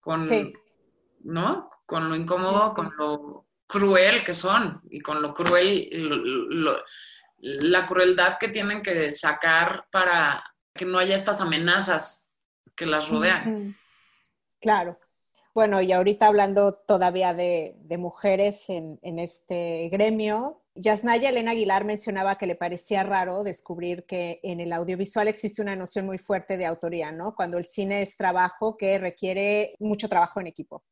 con, ¿no? Con lo incómodo, con lo cruel que son y con lo cruel, la crueldad que tienen que sacar para que no haya estas amenazas que las rodean. Claro. Bueno, y ahorita hablando todavía de, mujeres en, este gremio, Yasnaya Elena Aguilar mencionaba que le parecía raro descubrir que en el audiovisual existe una noción muy fuerte de autoría, ¿no? Cuando el cine es trabajo que requiere mucho trabajo en equipo.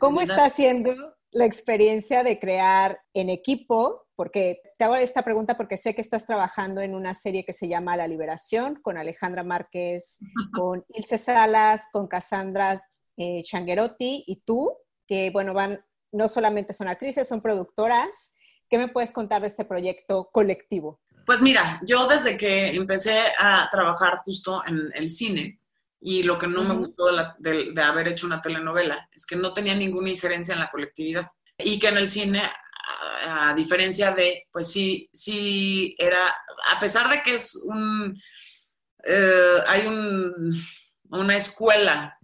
¿Cómo está haciendo la experiencia de crear en equipo? Porque te hago esta pregunta porque sé que estás trabajando en una serie que se llama La Liberación con Alejandra Márquez, con Ilse Salas, con Cassandra eh, Changuerotti y tú, que bueno, van, no solamente son actrices, son productoras. ¿Qué me puedes contar de este proyecto colectivo? Pues mira, yo desde que empecé a trabajar justo en el cine, y lo que no me gustó de, haber hecho una telenovela es que no tenía ninguna injerencia en la colectividad. Y que en el cine, a, diferencia de, pues sí, sí era, a pesar de que es un, eh, hay un, una escuela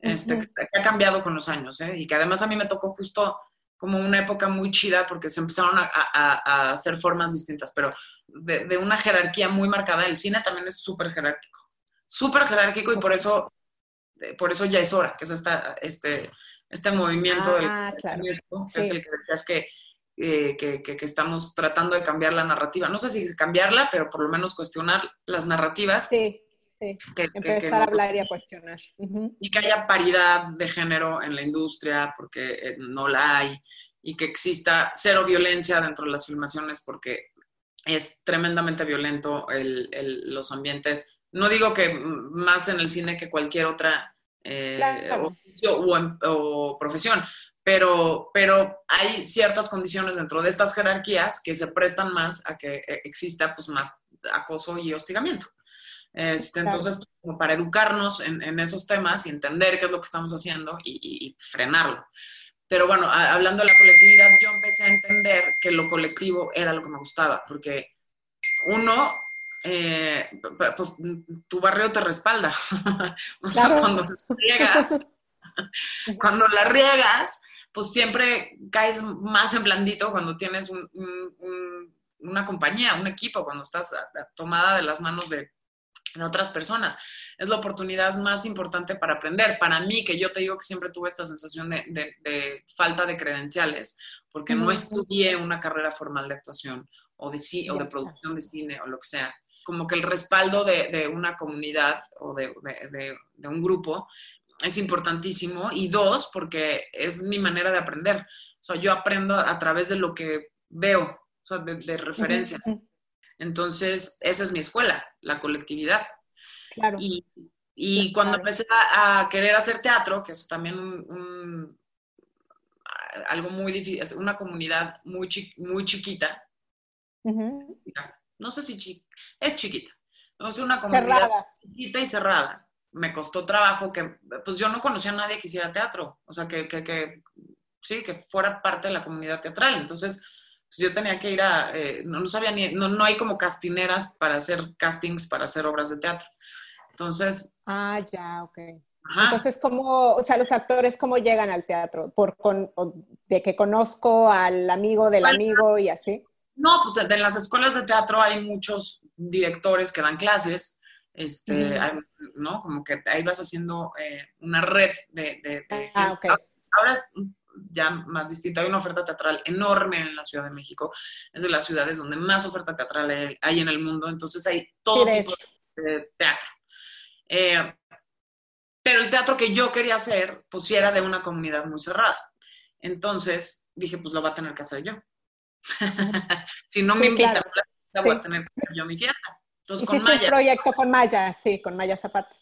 este, que, ha cambiado con los años, ¿eh? y que además a mí me tocó justo como una época muy chida porque se empezaron a, hacer formas distintas, pero de, de, una jerarquía muy marcada. El cine también es súper jerárquico súper jerárquico y por eso, eh, por eso ya es hora, que es esta, este, este movimiento ah, del que es el que decías eh, que, que, que, estamos tratando de cambiar la narrativa. No sé si cambiarla, pero por lo menos cuestionar las narrativas. Sí, sí. Empezar a hablar y a cuestionar. Y que haya paridad de género en la industria, porque eh, no la hay, y que exista cero violencia dentro de las filmaciones, porque es tremendamente violento el, el, los ambientes no digo que más en el cine que cualquier otra eh, o, profesión, pero, pero hay ciertas condiciones dentro de estas jerarquías que se prestan más a que eh, exista pues, más acoso y hostigamiento. Este, entonces, pues, como para educarnos en, esos temas y entender qué es lo que estamos haciendo y, frenarlo. Pero bueno, hablando de la colectividad, yo empecé a entender que lo colectivo era lo que me gustaba, porque uno, eh, pues tu barrio te respalda. o sea, cuando la riegas, cuando la riegas, pues siempre caes más en blandito cuando tienes una compañía, un equipo, cuando estás tomada de las manos de, otras personas. Es la oportunidad más importante para aprender. Para mí, que yo te digo que siempre tuve esta sensación de, falta de credenciales, porque no estudié una carrera formal de actuación o de, o de producción de cine o lo que sea como que el respaldo de, una comunidad o de, un grupo es importantísimo. Y dos, porque es mi manera de aprender. O sea, yo aprendo a través de lo que veo, o sea, de, referencias. Entonces, esa es mi escuela, la colectividad. Claro. Y, cuando empecé a, querer hacer teatro, que es también un, algo muy difícil, una comunidad muy, muy chiquita, no sé si chiquita, es chiquita. Es una comunidad chiquita y cerrada. Me costó trabajo que, pues yo no conocía a nadie que hiciera teatro, o sea, que, que, que sí, que fuera parte de la comunidad teatral. Entonces, pues yo tenía que ir a, eh, no, no, sabía ni, no, no hay como castineras para hacer castings, para hacer obras de teatro. Entonces... Ah, ya, ok. Entonces, ¿cómo, o sea, los actores, cómo llegan al teatro? ¿Por con, de que conozco al amigo del amigo y así? No, pues en las escuelas de teatro hay muchos directores que dan clases, este, ¿no? Como que ahí vas haciendo eh, una red de... ah, Ahora ya más distinta. Hay una oferta teatral enorme en la Ciudad de México. Es de las ciudades donde más oferta teatral hay en el mundo. Entonces hay todo tipo de teatro. Eh, pero el teatro que yo quería hacer, pues sí era de una comunidad muy cerrada. Entonces dije, pues lo va a tener que hacer yo. Si no me invitan, la voy a tener que hacer yo mi fiesta. Entonces, con Maya, un proyecto con Maya, sí, con Maya Zapata.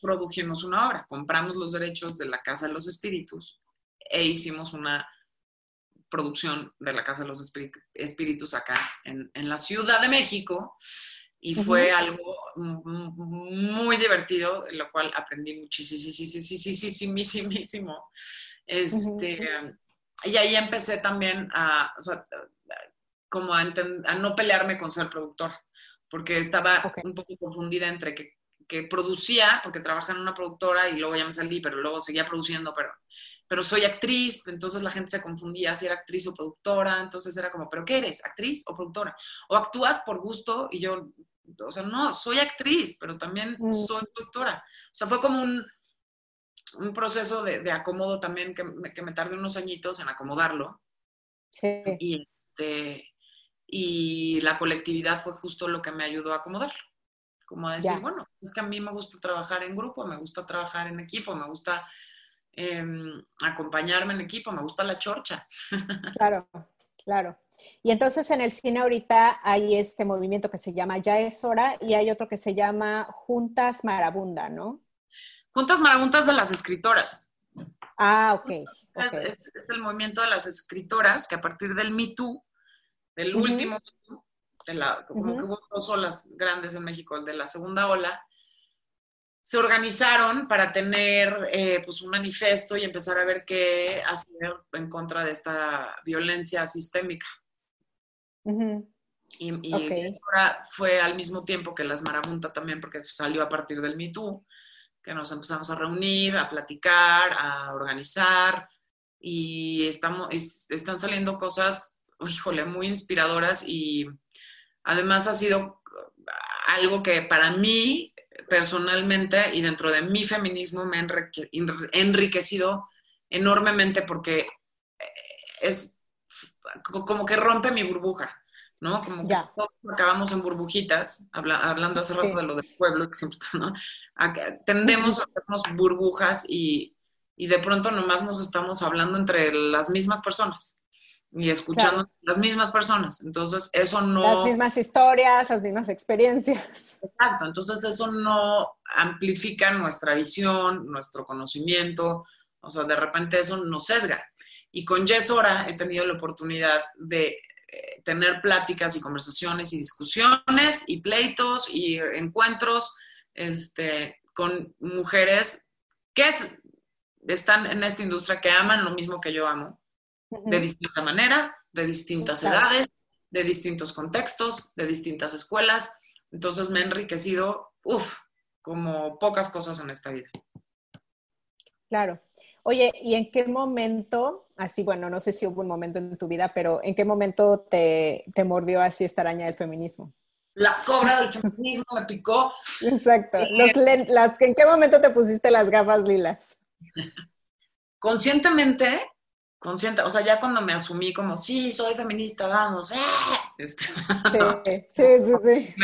Produjimos una obra, compramos los derechos de la Casa de los Espíritus e hicimos una producción de la Casa de los Espíritus acá en, en la Ciudad de México y fue algo muy divertido, lo cual aprendí muchísimo. Este, Y ahí empecé también a, o sea, como a, a, no pelearme con ser productor, porque estaba un poco confundida entre que, que, producía, porque trabajaba en una productora y luego ya me salí, pero luego seguía produciendo, pero, pero soy actriz, entonces la gente se confundía si era actriz o productora, entonces era como, ¿pero qué eres? ¿Actriz o productora? O actúas por gusto y yo, o sea, no, soy actriz, pero también mm. soy productora. O sea, fue como un, un proceso de, de acomodo también que me, que me, tardé unos añitos en acomodarlo. Sí. Y, este, y la colectividad fue justo lo que me ayudó a acomodarlo. Como a decir, bueno, es que a mí me gusta trabajar en grupo, me gusta trabajar en equipo, me gusta eh, acompañarme en equipo, me gusta la chorcha. Claro, claro. Y entonces en el cine ahorita hay este movimiento que se llama Ya es hora y hay otro que se llama Juntas Marabunda, ¿no? Juntas Marabundas de las escritoras. Ah, ok. okay. Es, es, el movimiento de las escritoras que a partir del Me Too, del uh -huh. último, de la, como uh -huh. que hubo dos olas grandes en México, el de la segunda ola, se organizaron para tener eh, pues un manifiesto y empezar a ver qué hacer en contra de esta violencia sistémica. Uh -huh. Y, y okay. fue al mismo tiempo que las Marabunta también, porque salió a partir del Me Too, que nos empezamos a reunir, a platicar, a organizar, y estamos, están saliendo cosas, híjole, muy inspiradoras y además ha sido algo que para mí personalmente y dentro de mi feminismo me ha enriquecido enormemente porque es como que rompe mi burbuja, ¿no? Como que ya. todos acabamos en burbujitas, habla, hablando hace rato sí. de lo del pueblo, ¿no? tendemos a hacernos burbujas y, y, de pronto nomás nos estamos hablando entre las mismas personas y escuchando claro. las mismas personas. Entonces, eso no... Las mismas historias, las mismas experiencias. Exacto, entonces eso no amplifica nuestra visión, nuestro conocimiento, o sea, de repente eso nos sesga. Y con Yesora he tenido la oportunidad de eh, tener pláticas y conversaciones y discusiones y pleitos y encuentros este, con mujeres que es, están en esta industria, que aman lo mismo que yo amo, uh -huh. de distinta manera, de distintas claro. edades, de distintos contextos, de distintas escuelas. Entonces me ha enriquecido, uff, como pocas cosas en esta vida. Claro. Oye, ¿y en qué momento, así, bueno, no sé si hubo un momento en tu vida, pero ¿en qué momento te, te mordió así esta araña del feminismo? La cobra del feminismo me picó. Exacto. Los, las, ¿En qué momento te pusiste las gafas lilas? Conscientemente, consciente, o sea, ya cuando me asumí como, sí, soy feminista, vamos, ¡eh! Este, sí, sí, sí, sí.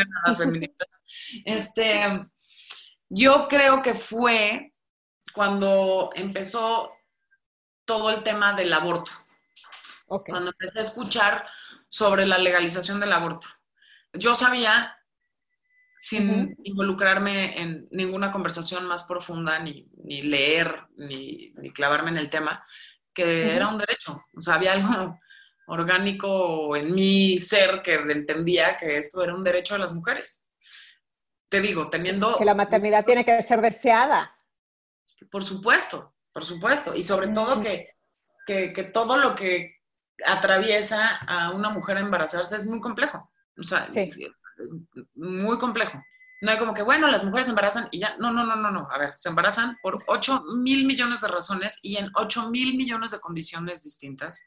Este, yo creo que fue cuando empezó todo el tema del aborto. Okay. Cuando empecé a escuchar sobre la legalización del aborto. Yo sabía, sin uh -huh. involucrarme en ninguna conversación más profunda, ni, ni leer, ni, ni, clavarme en el tema, que uh -huh. era un derecho. O sea, había algo orgánico en mi ser que entendía que esto era un derecho de las mujeres. Te digo, teniendo... Que la maternidad tiene que ser deseada. Por supuesto, por supuesto. Y sobre todo que, que, que, todo lo que atraviesa a una mujer a embarazarse es muy complejo. O sea, sí. muy complejo. No hay como que, bueno, las mujeres se embarazan y ya. No, no, no, no, no. A ver, se embarazan por 8 mil millones de razones y en 8 mil millones de condiciones distintas.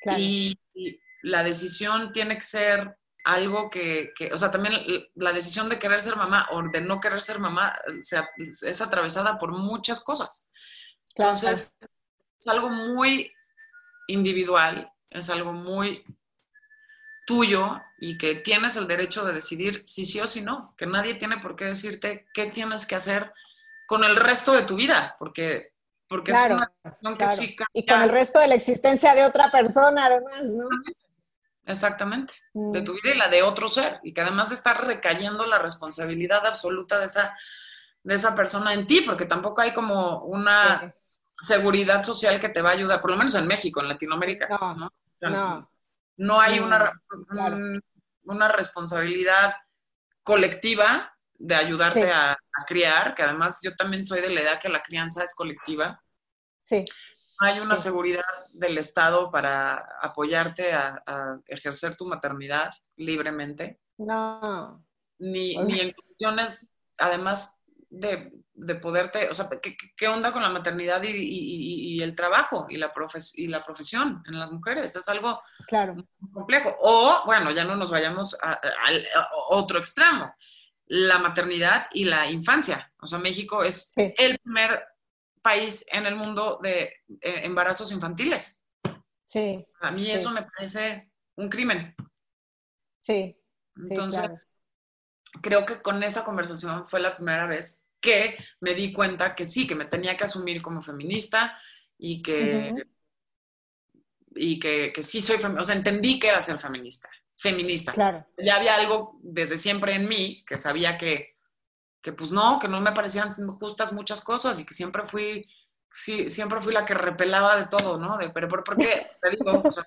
Claro. Y, y, la decisión tiene que ser algo que, que, o sea, también la decisión de querer ser mamá o de no querer ser mamá se, es atravesada por muchas cosas. Claro. Entonces, es algo muy individual, es algo muy tuyo y que tienes el derecho de decidir si sí o si no, que nadie tiene por qué decirte qué tienes que hacer con el resto de tu vida, porque, porque es una que sí Y con el resto de la existencia de otra persona, además, ¿no? Exactamente, de mm. tu vida y la de otro ser, y que además está recayendo la responsabilidad absoluta de esa, de esa persona en ti, porque tampoco hay como una seguridad social que te va a ayudar, por lo menos en México, en Latinoamérica. No, no. no. Hay una, una responsabilidad colectiva de ayudarte a, criar, que además yo también soy de la edad que la crianza es colectiva. Sí. Hay una seguridad del Estado para apoyarte a, ejercer tu maternidad libremente. No. Ni, ni en cuestiones, además de, de, poderte, o sea, ¿qué, ¿qué, onda con la maternidad y, y, y el trabajo y la, profes, y la profesión en las mujeres? Es algo claro. complejo. O, bueno, ya no nos vayamos al otro extremo, la maternidad y la infancia. O sea, México es el primer país en el mundo de eh, embarazos infantiles. Sí. A mí eso me parece un crimen. Sí. Entonces, creo que con esa conversación fue la primera vez que me di cuenta que sí, que me tenía que asumir como feminista y que, y que, que sí soy feminista. O sea, entendí que era ser feminista. Feminista. Claro. Ya había algo desde siempre en mí que sabía que, que pues no, que no me parecían justas muchas cosas y que siempre fui, sí, siempre fui la que repelaba de todo, ¿no? De, pero ¿por, qué? Te digo, o sea,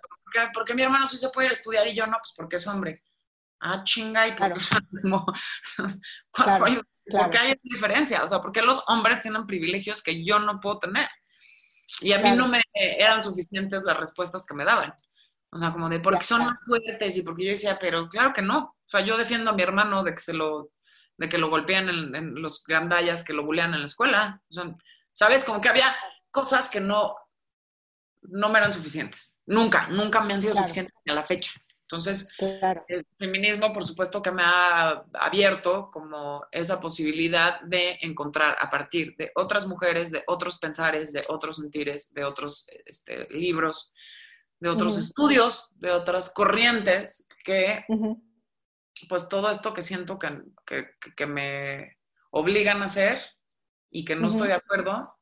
¿por, qué, mi hermano sí se puede ir a estudiar y yo no? Pues porque es hombre. Ah, chinga, y claro. ¿cuál, ¿por qué hay diferencia? O sea, ¿por qué los hombres tienen privilegios que yo no puedo tener? Y a mí no me eran suficientes las respuestas que me daban. O sea, como de porque son más fuertes y porque yo decía, pero claro que no. O sea, yo defiendo a mi hermano de que se lo de que lo golpean en, los gandallas que lo bulean en la escuela. ¿Sabes? Como que había cosas que no, no me eran suficientes. Nunca, nunca me han sido suficientes a la fecha. Entonces, el feminismo, por supuesto, que me ha abierto como esa posibilidad de encontrar a partir de otras mujeres, de otros pensares, de otros sentires, de otros este, libros, de otros estudios, de otras corrientes que pues todo esto que siento que, me obligan a hacer y que no estoy de acuerdo,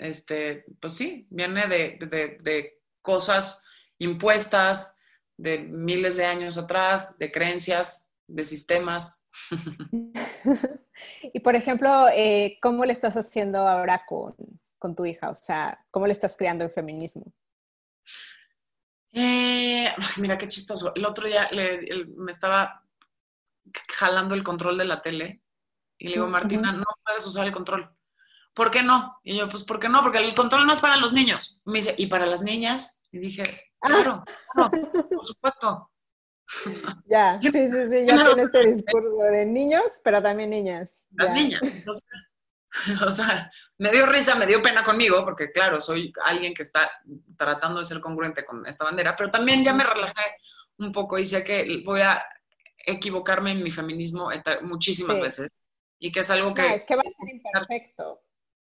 este, pues sí, viene de, cosas impuestas de miles de años atrás, de creencias, de sistemas. y por ejemplo, eh, ¿cómo le estás haciendo ahora con, con tu hija? O sea, ¿cómo le estás creando el feminismo? Eh, mira qué chistoso. El otro día me estaba jalando el control de la tele y le digo, Martina, no puedes usar el control. ¿Por qué no? Y yo, pues, ¿por qué no? Porque el control no es para los niños. Me dice, ¿y para las niñas? Y dije, claro, por supuesto. Ya, sí, sí, sí, ya tiene este discurso de niños, pero también niñas. Las niñas. Entonces, o sea, me dio risa, me dio pena conmigo, porque claro, soy alguien que está tratando de ser congruente con esta bandera, pero también ya me relajé un poco y sé que voy a equivocarme en mi feminismo muchísimas veces y que es algo que... No, es que va a ser imperfecto.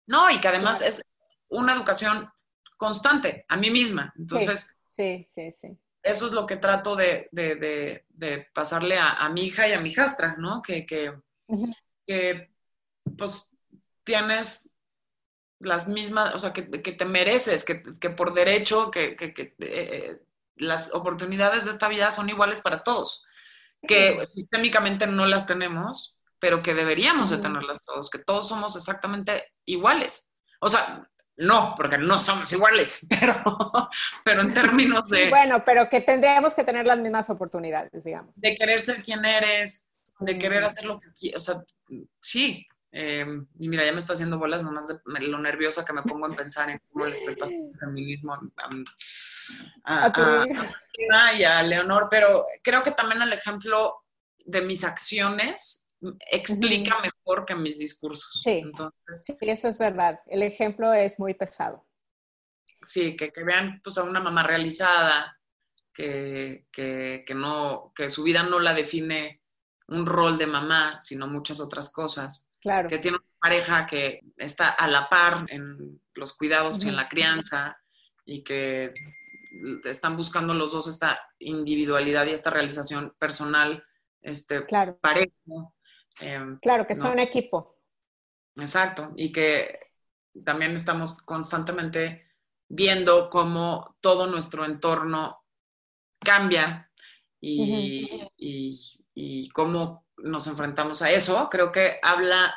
No, y que además es una educación constante a mí misma. Entonces, sí, sí, sí. Eso es lo que trato de, de, de, pasarle a, mi hija y a mi hijastra, ¿no? Que, que, que pues tienes las mismas, o sea, que, te mereces, que, por derecho, que, eh, las oportunidades de esta vida son iguales para todos, que sistémicamente no las tenemos, pero que deberíamos de tenerlas todos, que todos somos exactamente iguales. O sea, no, porque no somos iguales, pero, pero en términos de... Bueno, pero que tendríamos que tener las mismas oportunidades, digamos. De querer ser quien eres, de querer hacer lo que quieres, o sea, sí, Em, y mira, ya me está haciendo bolas nomás de lo nerviosa que me pongo en pensar en cómo le estoy pasando el feminismo a, a, y a Leonor, pero creo que también el ejemplo de mis acciones explica mejor que mis discursos. Sí, sí, eso es verdad. El ejemplo es muy pesado. Sí, que, que vean pues, a una mamá realizada, que, que, que, no, que su vida no la define un rol de mamá, sino muchas otras cosas que tiene una pareja que está a la par en los cuidados y en la crianza, y que están buscando los dos esta individualidad y esta realización personal, este, claro. parejo. Em, claro, que son un equipo. Exacto, y que también estamos constantemente viendo cómo todo nuestro entorno cambia y, y, cómo nos enfrentamos a eso. Creo que habla,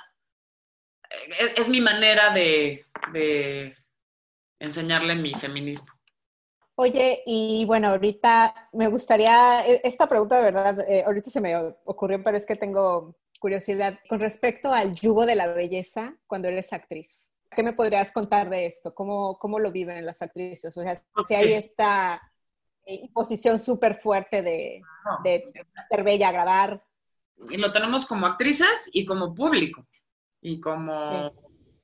es, mi manera de, de enseñarle mi feminismo. Oye, y bueno, ahorita me gustaría, e, esta pregunta de verdad, eh, ahorita se me ocurrió, pero es que tengo curiosidad con respecto al yugo de la belleza cuando eres actriz. ¿Qué me podrías contar de esto? ¿Cómo, cómo lo viven las actrices? O sea, si hay esta eh, posición súper fuerte de, de, ser bella, agradar. Y lo tenemos como actrices y como público y como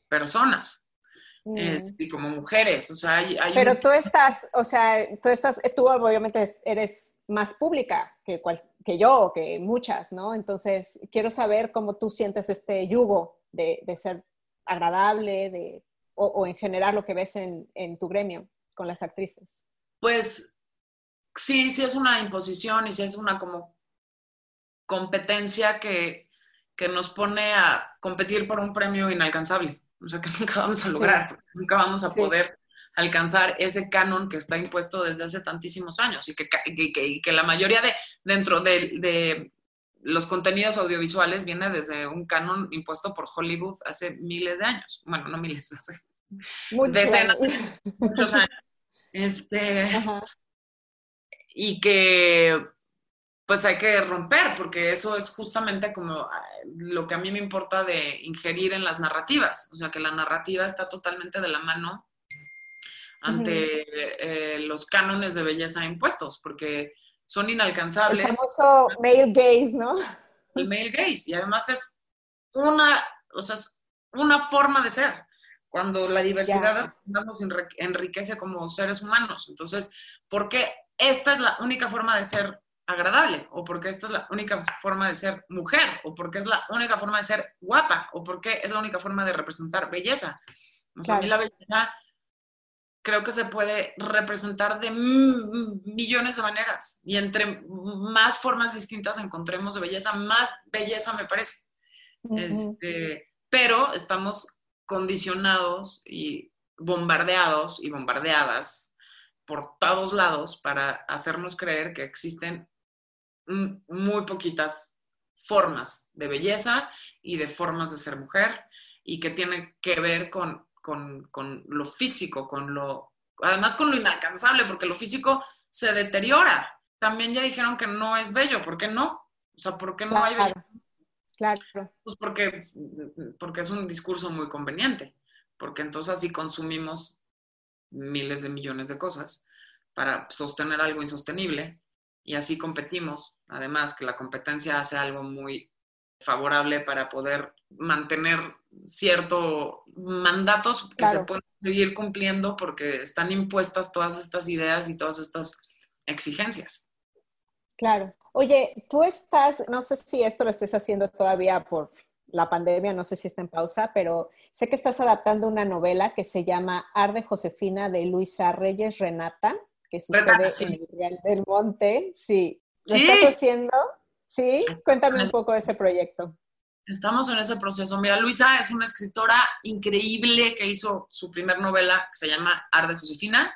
personas. Mm. y como mujeres, o sea, hay, Pero tú estás, o sea, tú estás, tú obviamente eres más pública que, que yo, que muchas, ¿no? Entonces, quiero saber cómo tú sientes este yugo de, de ser agradable, de, o, en general lo que ves en, en tu gremio con las actrices. Pues sí, sí es una imposición y sí es una como competencia que, que nos pone a competir por un premio inalcanzable o sea, que nunca vamos a lograr, nunca vamos a poder alcanzar ese canon que está impuesto desde hace tantísimos años y que, que, la mayoría de, dentro de, los contenidos audiovisuales viene desde un canon impuesto por Hollywood hace miles de años. Bueno, no miles, hace decenas, muchos años. Este, y que pues hay que romper, porque eso es justamente como ah, lo que a mí me importa de ingerir en las narrativas, o sea, que la narrativa está totalmente de la mano ante eh, los cánones de belleza impuestos, porque son inalcanzables. El famoso male gaze, ¿no? El male gaze, y además es una, o sea, es una forma de ser, cuando la diversidad nos enriquece como seres humanos. Entonces, ¿por qué esta es la única forma de ser agradable, o porque esta es la única forma de ser mujer, o porque es la única forma de ser guapa, o porque es la única forma de representar belleza. O sea, a mí la belleza creo que se puede representar de millones de maneras, y entre más formas distintas encontremos de belleza, más belleza me parece. este, pero estamos condicionados y bombardeados y bombardeadas por todos lados para hacernos creer que existen muy poquitas formas de belleza y de formas de ser mujer y que tiene que ver con, con, lo físico, con lo, además con lo inalcanzable, porque lo físico se deteriora. También ya dijeron que no es bello, ¿por qué no? O sea, ¿por qué no hay bello? Claro. Pues porque, porque es un discurso muy conveniente, porque entonces así consumimos miles de millones de cosas para sostener algo insostenible y así competimos. Además, que la competencia hace algo muy favorable para poder mantener ciertos mandatos que se pueden seguir cumpliendo porque están impuestas todas estas ideas y todas estas exigencias. Claro. Oye, tú estás, no sé si esto lo estés haciendo todavía por la pandemia, no sé si está en pausa, pero sé que estás adaptando una novela que se llama Arde Josefina de Luisa Reyes Renata que sucede en el Real del Monte. Sí. ¿Lo estás haciendo? Sí. Cuéntame un poco de ese proyecto. Estamos en ese proceso. Mira, Luisa es una escritora increíble que hizo su primer novela que se llama Arde Josefina.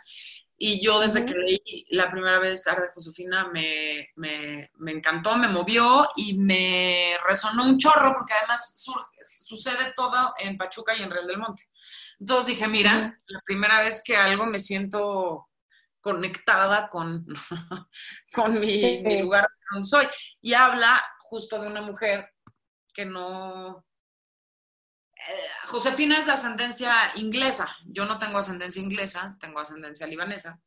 Y yo desde que leí la primera vez Arde Josefina me, me, me, encantó, me movió y me resonó un chorro porque además sucede todo en Pachuca y en Real del Monte. Entonces dije, mira, la primera vez que algo me siento conectada con, con mi, lugar donde soy. Y habla justo de una mujer que no... Eh, Josefina es de ascendencia inglesa. Yo no tengo ascendencia inglesa, tengo ascendencia libanesa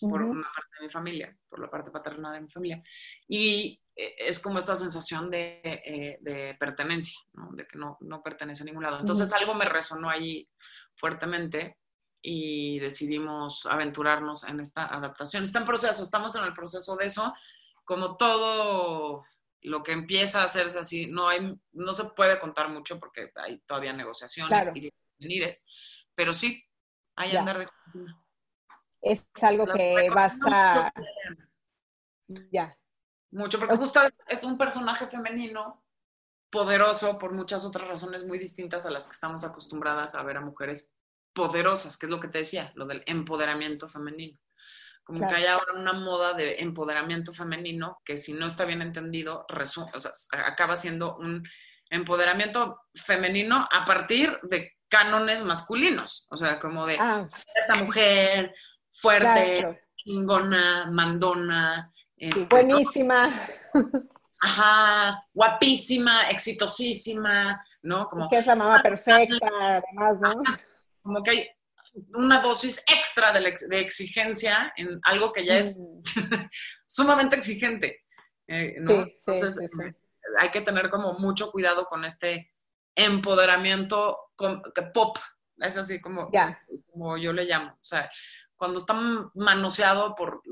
por una parte de mi familia, por la parte paterna de mi familia. Y eh, es como esta sensación de, eh, de pertenencia, ¿no? de que no, no, pertenece a ningún lado. Entonces algo me resonó ahí fuertemente y decidimos aventurarnos en esta adaptación. Está en proceso, estamos en el proceso de eso. Como todo lo que empieza a hacerse así, no, hay, no se puede contar mucho porque hay todavía negociaciones y venires, pero sí, hay andar de... es algo que vas a... Ya. Mucho, porque justo es un personaje femenino poderoso por muchas otras razones muy distintas a las que estamos acostumbradas a ver a mujeres poderosas, que es lo que te decía, lo del empoderamiento femenino. Como que hay ahora una moda de empoderamiento femenino que si no está bien entendido, o sea, acaba siendo un empoderamiento femenino a partir de cánones masculinos, o sea, como de ah. esta mujer fuerte, chingona, mandona. Este, Buenísima. Ajá, guapísima, exitosísima, ¿no? Como, que es la mamá perfecta, además, ¿no? Como que hay una dosis extra de, exigencia en algo que ya es mm. sumamente exigente, eh, ¿no? Sí, Entonces, eh, hay que tener como mucho cuidado con este empoderamiento pop, es así como, como yo le llamo. O sea, cuando está manoseado por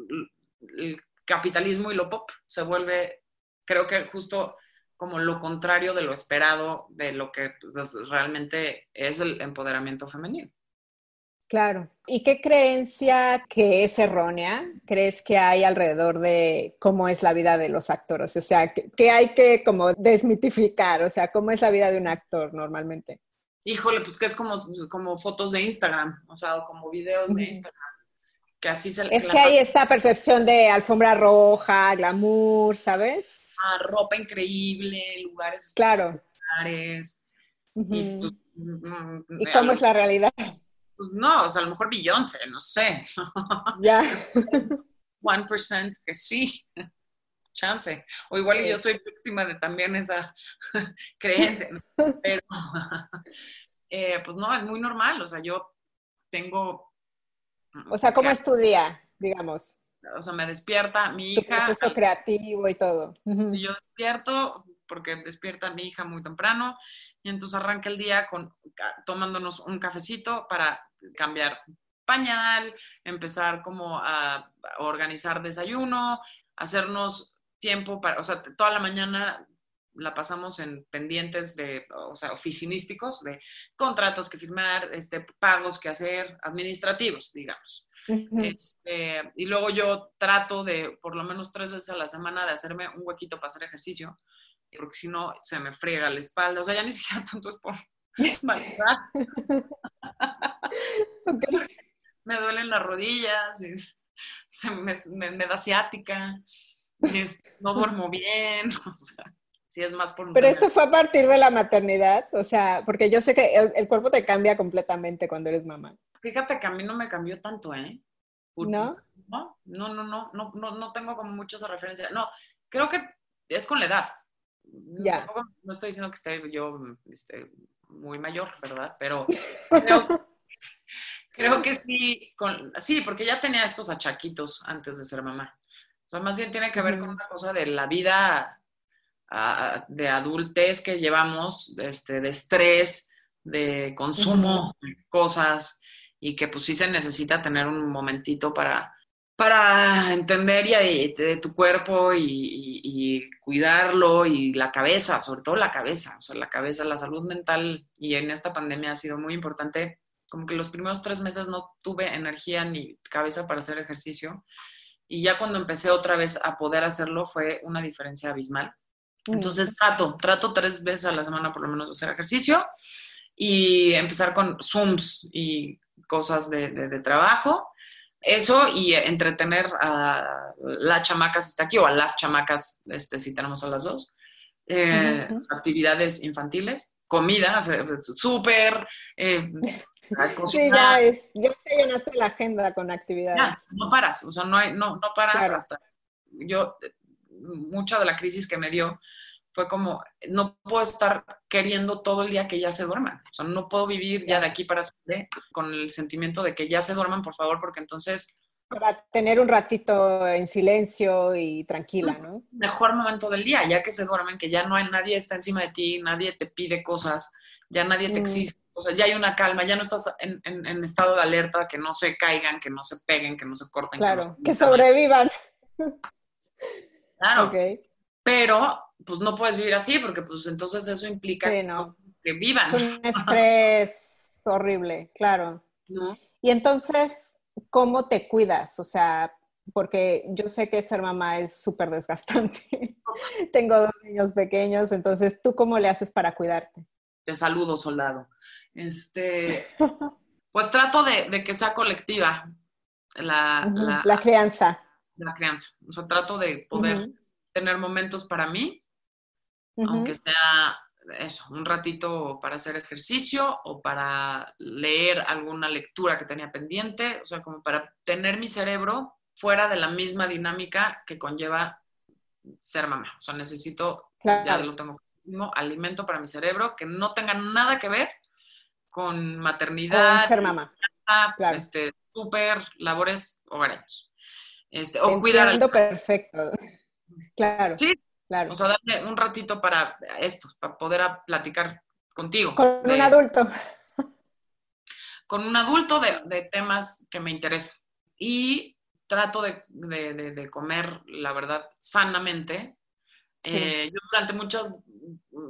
el capitalismo y lo pop, se vuelve creo que justo como lo contrario de lo esperado, de lo que pues, realmente es el empoderamiento femenino. Claro. ¿Y qué creencia que es errónea crees que hay alrededor de cómo es la vida de los actores? O sea, ¿qué hay que como desmitificar? O sea, ¿cómo es la vida de un actor normalmente? Híjole, pues que es como, como fotos de Instagram, o sea, como videos de Instagram es que hay esta percepción de alfombra roja, glamour, ¿sabes? Ah, ropa increíble, lugares claro. Pues, ¿Y, mm, ¿Y cómo es la realidad? Pues no, o sea, a lo mejor Beyoncé, no sé. Ya. 1% que sí, chance. O igual yo soy víctima de también esa creencia. Pero, eh, pues no, es muy normal. O sea, yo tengo o sea, ¿cómo es tu día, digamos? O sea, me despierta mi hija. Tu proceso creativo y todo. Y yo despierto porque despierta mi hija muy temprano y entonces arranca el día con, tomándonos un cafecito para cambiar pañal, empezar como a organizar desayuno, hacernos tiempo para, o sea, toda la mañana la pasamos en pendientes de, o sea, oficinísticos, de contratos que firmar, este, pagos que hacer, administrativos, digamos. Este, y luego yo trato de, por lo menos tres veces a la semana, de hacerme un huequito para hacer ejercicio, porque si no, se me friega la espalda. O sea, ya ni siquiera tanto es por Me duelen las rodillas, se me, me, da ciática, no duermo bien, o sea, es más por Pero esto fue a partir de la maternidad, o sea, porque yo sé que el, cuerpo te cambia completamente cuando eres mamá. Fíjate que a mí no me cambió tanto, ¿eh? ¿No? No, no, no, no, no, no, tengo como mucho esa referencia. No, creo que es con la edad. Ya. No, estoy diciendo que esté yo este, muy mayor, ¿verdad? Pero creo, que sí, con, sí, porque ya tenía estos achaquitos antes de ser mamá. O sea, más bien tiene que ver con una cosa de la vida de adultez que llevamos, este, de estrés, de consumo cosas y que pues sí se necesita tener un momentito para, para entender y, de tu cuerpo y, cuidarlo y la cabeza, sobre todo la cabeza, o sea, la cabeza, la salud mental y en esta pandemia ha sido muy importante. Como que los primeros tres meses no tuve energía ni cabeza para hacer ejercicio y ya cuando empecé otra vez a poder hacerlo fue una diferencia abismal. Entonces trato, trato tres veces a la semana por lo menos de hacer ejercicio y empezar con Zooms y cosas de, trabajo. Eso y entretener a las chamacas está aquí o a las chamacas, este, si tenemos a las dos. Eh, actividades infantiles, comida, súper. Eh, sí, ya, es, ya te llenaste la agenda con actividades. no paras, o sea, no, hay, no, no paras hasta. Yo mucha de la crisis que me dio fue como, no puedo estar queriendo todo el día que ya se duerman. O sea, no puedo vivir ya de aquí para siempre con el sentimiento de que ya se duerman, por favor, porque entonces... Para tener un ratito en silencio y tranquila, ¿no? Mejor momento del día, ya que se duermen, que ya no hay nadie está encima de ti, nadie te pide cosas, ya nadie te mm. exige o sea, ya hay una calma, ya no estás en, en, estado de alerta, que no se caigan, que no se peguen, que no se corten. Claro, que, sobrevivan. Claro. Pero, pues no puedes vivir así, porque pues entonces eso implica que vivan. Es un estrés horrible, claro. Y entonces, ¿cómo te cuidas? O sea, porque yo sé que ser mamá es súper desgastante. Tengo dos niños pequeños, entonces, ¿tú cómo le haces para cuidarte? Te saludo, soldado. Este, pues trato de, que sea colectiva la, la, crianza. La crianza. O sea, trato de poder tener momentos para mí, aunque sea eso, un ratito para hacer ejercicio o para leer alguna lectura que tenía pendiente, o sea, como para tener mi cerebro fuera de la misma dinámica que conlleva ser mamá. O sea, necesito, ya lo tengo alimento para mi cerebro que no tenga nada que ver con maternidad. Con ser mamá. Claro. Este, súper labores hogareños. Este, o cuidar. Al... perfecto. Claro. Sí, claro. O sea, darle un ratito para esto, para poder platicar contigo. Con un adulto. Con un adulto de, de temas que me interesan. Y trato de, comer, la verdad, sanamente. Eh, yo durante muchos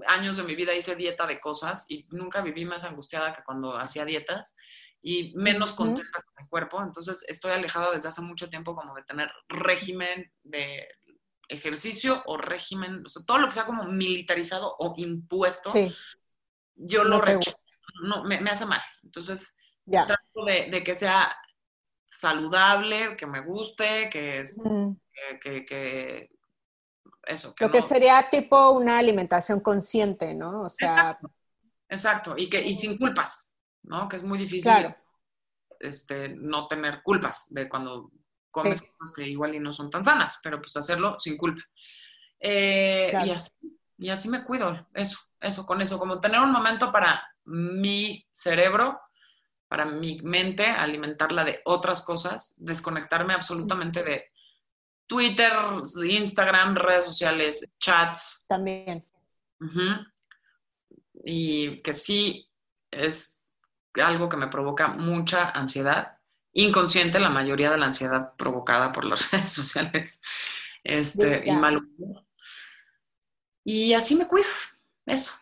años de mi vida hice dieta de cosas y nunca viví más angustiada que cuando hacía dietas y menos contenta con mi cuerpo. Entonces estoy alejada desde hace mucho tiempo como de tener régimen de ejercicio o régimen, o sea, todo lo que sea como militarizado o impuesto, yo lo rechazo. No, me, hace mal. Entonces, trato de, que sea saludable, que me guste, que es, que, eso. Lo que sería tipo una alimentación consciente, ¿no? O sea... Exacto, Y, que, y sin culpas, ¿no? Que es muy difícil este, no tener culpas de cuando comes cosas que igual y no son tan sanas, pero pues hacerlo sin culpa. Eh, y, así, y así me cuido, eso, eso, con eso, como tener un momento para mi cerebro para mi mente, alimentarla de otras cosas, desconectarme absolutamente de Twitter, Instagram, redes sociales, chats. También. Y que sí es algo que me provoca mucha ansiedad, inconsciente la mayoría de la ansiedad provocada por las redes sociales este, y mal Y así me cuido, eso.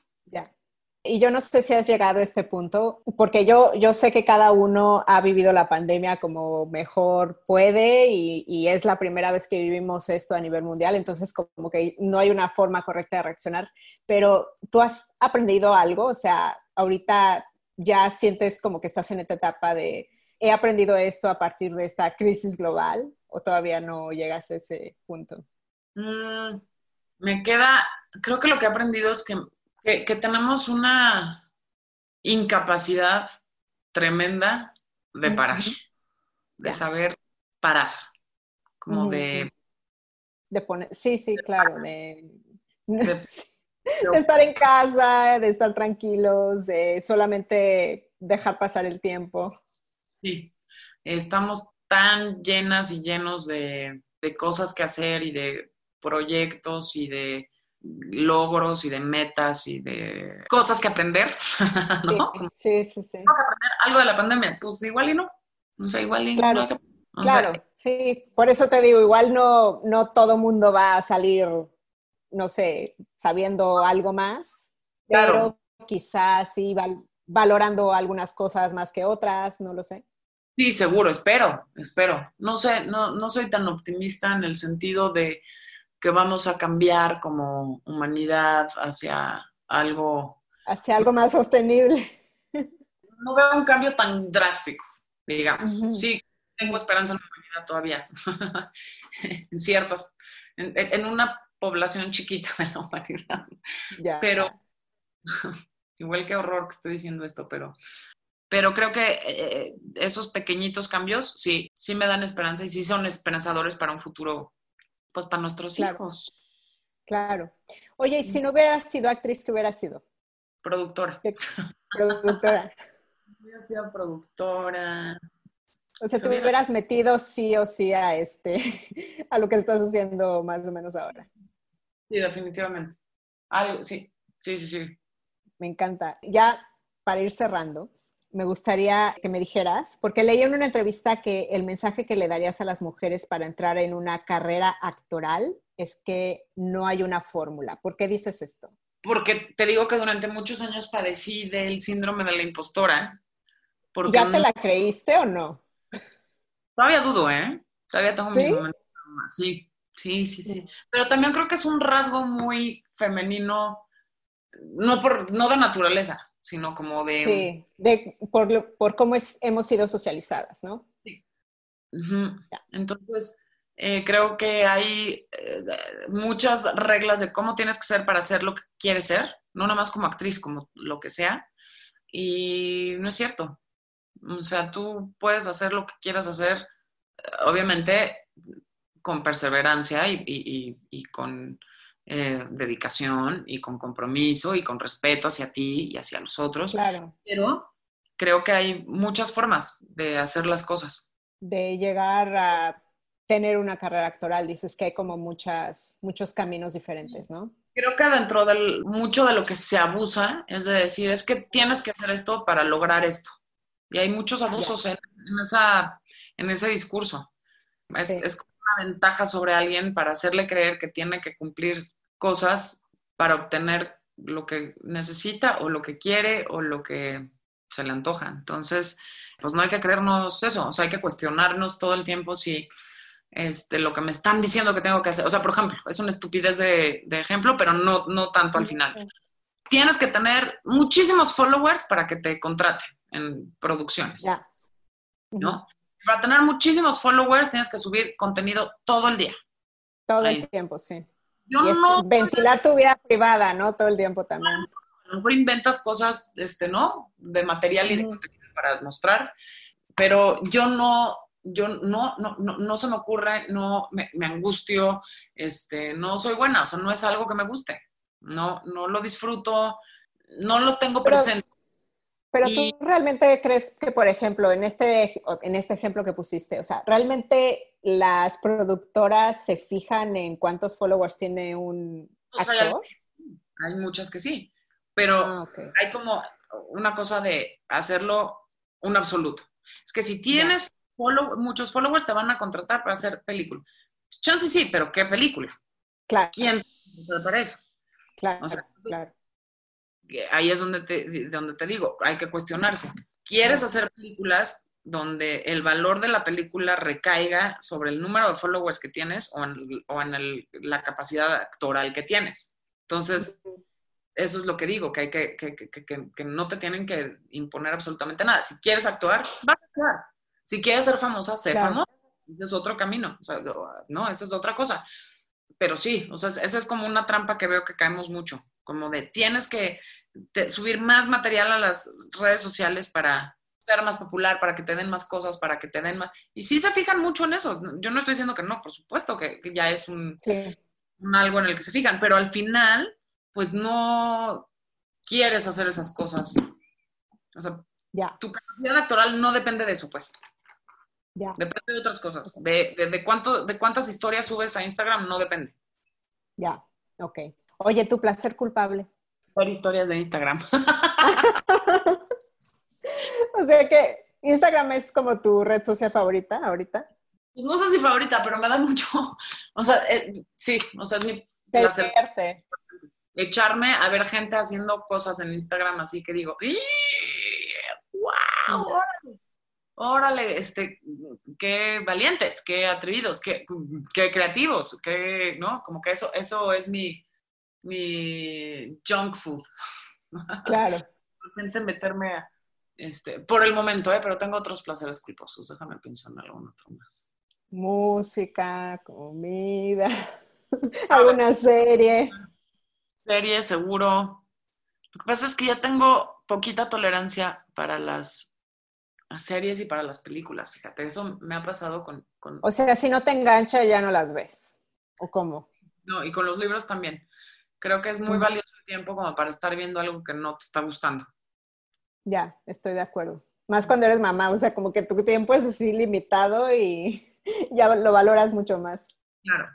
Y yo no sé si has llegado a este punto, porque yo, yo sé que cada uno ha vivido la pandemia como mejor puede y, es la primera vez que vivimos esto a nivel mundial, entonces como que no hay una forma correcta de reaccionar, pero tú has aprendido algo, o sea, ahorita ya sientes como que estás en esta etapa de, he aprendido esto a partir de esta crisis global o todavía no llegas a ese punto? Mm, me queda, creo que lo que he aprendido es que que, tenemos una incapacidad tremenda de parar, de saber parar, como de... De poner, sí, sí, claro, de, de, estar en casa, de estar tranquilos, de solamente dejar pasar el tiempo. Sí, estamos tan llenas y llenos de, de cosas que hacer y de proyectos y de logros y de metas y de cosas que aprender, ¿no? Sí, sí, sí. aprender algo de la pandemia, pues igual y no. O sea, igual y claro, no. claro, sí. Por eso te digo, igual no, no todo mundo va a salir, no sé, sabiendo algo más, pero quizás sí valorando algunas cosas más que otras, no lo sé. Sí, seguro, espero, espero. No sé, no, no soy tan optimista en el sentido de que vamos a cambiar como humanidad hacia algo... Hacia algo más sostenible. No veo un cambio tan drástico, digamos. Sí, tengo esperanza en la humanidad todavía, en ciertas, en, una población chiquita de la humanidad. Pero, igual que horror que estoy diciendo esto, pero, pero creo que eh, esos pequeñitos cambios sí, sí me dan esperanza y sí son esperanzadores para un futuro pues para nuestros hijos. Claro. Oye, y si no hubiera sido actriz, ¿qué hubiera sido? Productora. Productora. hubiera sido productora. O sea, tú hubieras metido sí o sí a este, a lo que estás haciendo más o menos ahora. Sí, definitivamente. Algo, sí, sí, sí, sí. Me encanta. Ya para ir cerrando, me gustaría que me dijeras, porque leí en una entrevista que el mensaje que le darías a las mujeres para entrar en una carrera actoral es que no hay una fórmula. ¿Por qué dices esto? Porque te digo que durante muchos años padecí del síndrome de la impostora. ¿Ya te la creíste o no? Todavía dudo, ¿eh? Todavía tengo mis momentos. Sí, sí, sí, sí. Pero también creo que es un rasgo muy femenino, no, por, no de naturaleza, sino como de... Sí, de, por, por cómo es, hemos sido socializadas, ¿no? Sí. Entonces, eh, creo que hay eh, muchas reglas de cómo tienes que ser para ser lo que quieres ser, no nada más como actriz, como lo que sea. Y no es cierto. O sea, tú puedes hacer lo que quieras hacer, obviamente con perseverancia y, con eh, dedicación y con compromiso y con respeto hacia ti y hacia los otros. Claro. Pero creo que hay muchas formas de hacer las cosas. De llegar a tener una carrera actoral, dices que hay como muchas, muchos caminos diferentes, ¿no? Creo que dentro de mucho de lo que se abusa es de decir, es que tienes que hacer esto para lograr esto. Y hay muchos abusos en, esa, en ese discurso. Es, como una ventaja sobre alguien para hacerle creer que tiene que cumplir cosas para obtener lo que necesita o lo que quiere o lo que se le antoja. Entonces, pues no hay que creernos eso, o sea, hay que cuestionarnos todo el tiempo si este, lo que me están diciendo que tengo que hacer. O sea, por ejemplo, es una estupidez de, ejemplo, pero no, no tanto al final. Tienes que tener muchísimos followers para que te contraten en producciones. ¿No? Para tener muchísimos followers tienes que subir contenido todo el día. Todo el tiempo, sí. ventilar tu vida privada, ¿no? Todo el tiempo también. A lo mejor inventas cosas, este, ¿no? De material y de contenido para mostrar, pero yo no, yo no, no, no, se me ocurre, no me, angustio, este, no soy buena, o sea, no es algo que me guste, no, no lo disfruto, no lo tengo presente. Pero tú realmente crees que, por ejemplo, en este, en este ejemplo que pusiste, o sea, ¿realmente las productoras se fijan en cuántos followers tiene un actor? hay, muchas que sí, pero ah, hay como una cosa de hacerlo un absoluto. Es que si tienes muchos followers te van a contratar para hacer película. Chance sí, pero ¿qué película? Claro. ¿Quién para eso? Claro, claro. Ahí es donde te, donde te digo, hay que cuestionarse. ¿Quieres hacer películas donde el valor de la película recaiga sobre el número de followers que tienes o en, la capacidad actoral que tienes? Entonces, eso es lo que digo, que, hay que, que, que, no te tienen que imponer absolutamente nada. Si quieres actuar, vas a actuar. Si quieres ser famosa, sé famosa. Ese es otro camino, o sea, no, esa es otra cosa. Pero sí, o sea, esa es como una trampa que veo que caemos mucho, como de tienes que subir más material a las redes sociales para ser más popular, para que te den más cosas, para que te den más... Y sí se fijan mucho en eso. Yo no estoy diciendo que no, por supuesto que, ya es un, un algo en el que se fijan, pero al final, pues no quieres hacer esas cosas. O sea, ya. tu capacidad actoral no depende de eso, pues. Depende de otras cosas. De, de, cuánto, de cuántas historias subes a Instagram no depende. Ya, ok. Oye, tu placer culpable. Ver historias de Instagram. o sea que Instagram es como tu red social favorita ahorita. Pues no sé si favorita, pero me da mucho. O sea, eh, sí, o sea, es mi placer. Echarme a ver gente haciendo cosas en Instagram así que digo, ¡wow! órale, este, qué valientes, qué atrevidos, qué, qué, creativos, qué, ¿no? Como que eso, eso es mi, mi junk food. Claro. Realmente meterme a, este, por el momento, ¿eh? pero tengo otros placeres culposos. Déjame pensar en algún otro más. Música, comida, alguna serie. Serie, seguro. Lo que pasa es que ya tengo poquita tolerancia para las series y para las películas, fíjate, eso me ha pasado con, O sea, si no te engancha ya no las ves, ¿o cómo? No, y con los libros también. Creo que es muy valioso el tiempo como para estar viendo algo que no te está gustando. Ya, estoy de acuerdo. Más cuando eres mamá, o sea, como que tu tiempo es así limitado y ya lo valoras mucho más. Claro.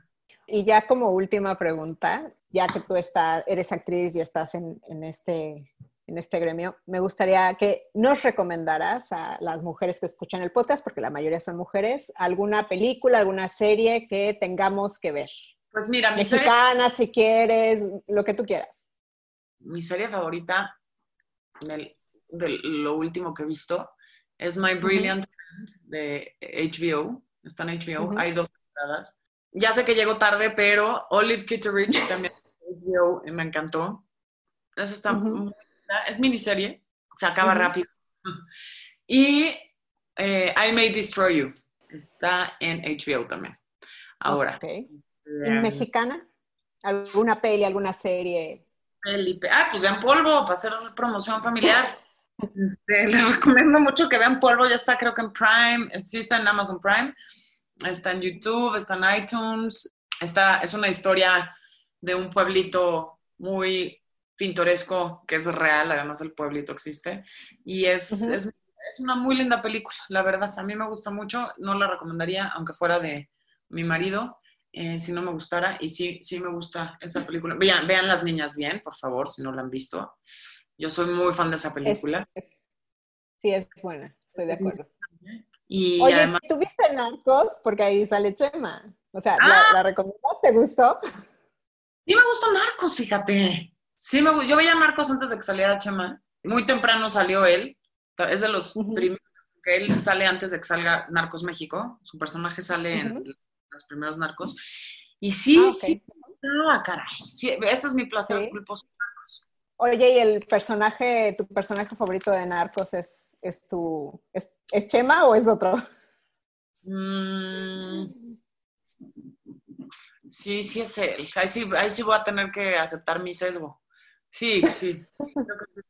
Y ya como última pregunta, ya que tú estás, eres actriz y estás en, en este en este gremio, me gustaría que nos recomendaras a las mujeres que escuchan el podcast, porque la mayoría son mujeres, alguna película, alguna serie que tengamos que ver. Pues mira, mi Mexicana, si quieres, lo que tú quieras. Mi serie favorita, de lo último que he visto, es My Brilliant de HBO, está en HBO, hay dos temporadas. Ya sé que llegó tarde, pero Olive Kitteridge también HBO y me encantó. Esa está es miniserie, se acaba rápido. Y eh, I May Destroy You está en HBO también. Ahora. Okay. Em, mexicana? ¿Alguna peli, alguna serie? Peli, ah, pues vean polvo para hacer promoción familiar. Este, les recomiendo mucho que vean polvo, ya está creo que en Prime, sí está en Amazon Prime, está en YouTube, está en iTunes, está, es una historia de un pueblito muy pintoresco que es real, además el pueblito existe, y es, es, es, una muy linda película, la verdad, a mí me gusta mucho, no la recomendaría aunque fuera de mi marido, eh, si no me gustara, y sí, sí me gusta esa película. Vean, vean Las Niñas Bien, por favor, si no la han visto. Yo soy muy fan de esa película. sí, es buena, estoy de acuerdo. Y Oye, además... ¿tuviste Narcos? Porque ahí sale Chema. O sea, ¿la, ah. ¿la recomendaste? ¿Te gustó? Sí me gustó Narcos, fíjate. Sí, me, yo veía Narcos antes de que saliera Chema. Muy temprano salió él. Es de los primeros que él sale antes de que salga Narcos México. Su personaje sale en los primeros narcos. Y sí, ah, sí, ah, caray. ese es mi placer culposo. Oye, ¿y el personaje, tu personaje favorito de Narcos es, es tu, es, Chema o es otro? Mm, sí, sí es él. Ahí sí, ahí sí voy a tener que aceptar mi sesgo. Sí, sí.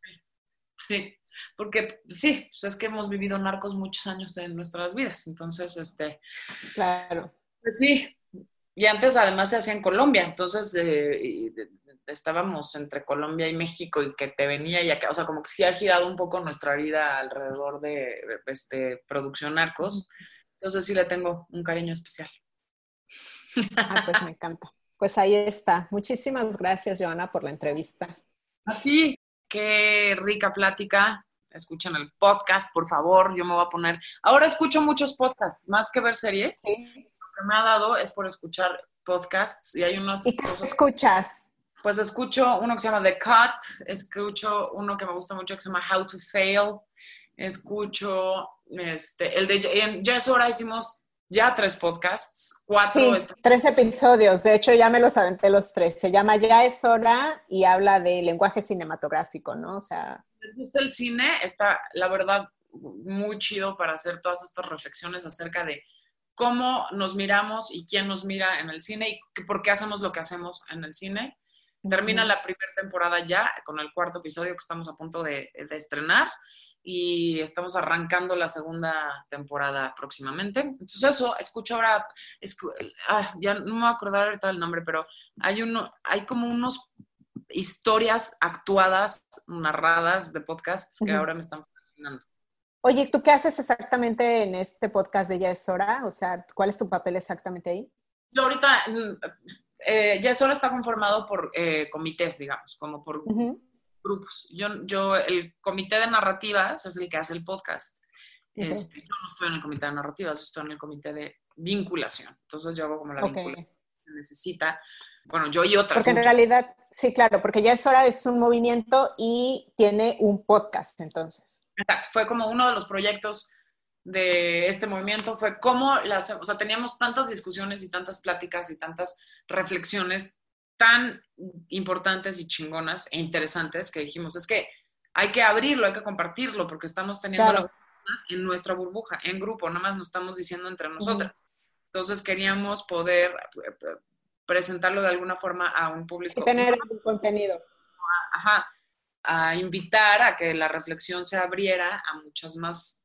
sí, porque sí, pues es que hemos vivido narcos muchos años en nuestras vidas. Entonces, este. Claro. Pues sí, y antes además se hacía en Colombia, entonces eh, estábamos entre Colombia y México y que te venía y acá, o sea, como que sí ha girado un poco nuestra vida alrededor de este, producción narcos, entonces sí le tengo un cariño especial. Ah, pues me encanta. Pues ahí está. Muchísimas gracias, Joana, por la entrevista. A ti, qué rica plática. Escuchen el podcast, por favor. Yo me voy a poner. Ahora escucho muchos podcasts, más que ver series. Sí me ha dado es por escuchar podcasts y hay unas ¿Y qué escuchas? Pues escucho uno que se llama The Cut, escucho uno que me gusta mucho que se llama How to Fail, escucho este, el de Ya es hora hicimos ya tres podcasts, cuatro. Sí, tres episodios, de hecho ya me los aventé los tres. Se llama Ya es hora y habla de lenguaje cinematográfico, ¿no? O sea... ¿Les gusta el cine? Está, la verdad, muy chido para hacer todas estas reflexiones acerca de cómo nos miramos y quién nos mira en el cine y por qué hacemos lo que hacemos en el cine. Termina la primera temporada ya con el cuarto episodio que estamos a punto de, estrenar y estamos arrancando la segunda temporada próximamente. Entonces eso, escucho ahora, ah, ya no me voy a acordar ahorita el nombre, pero hay, uno, hay como unos historias actuadas, narradas de podcasts que ahora me están fascinando. Oye, ¿tú qué haces exactamente en este podcast de Ya es hora? O sea, ¿cuál es tu papel exactamente ahí? Yo ahorita, mm, eh, Ya es hora está conformado por eh, comités, digamos, como por grupos. Yo, yo, el comité de narrativas es el que hace el podcast. Este, yo no estoy en el comité de narrativas, estoy en el comité de vinculación. Entonces yo hago como la vinculación se necesita bueno, yo y otras. Porque en realidad, sí, claro, porque ya es hora, es un movimiento y tiene un podcast entonces. Fue como uno de los proyectos de este movimiento, fue cómo las, o sea, teníamos tantas discusiones y tantas pláticas y tantas reflexiones tan importantes y chingonas e interesantes que dijimos, es que hay que abrirlo, hay que compartirlo, porque estamos teniendo la en nuestra burbuja, en grupo, nada más nos estamos diciendo entre nosotras. Entonces queríamos poder presentarlo de alguna forma a un público. Y tener un contenido. Ajá, a invitar a que la reflexión se abriera a muchas más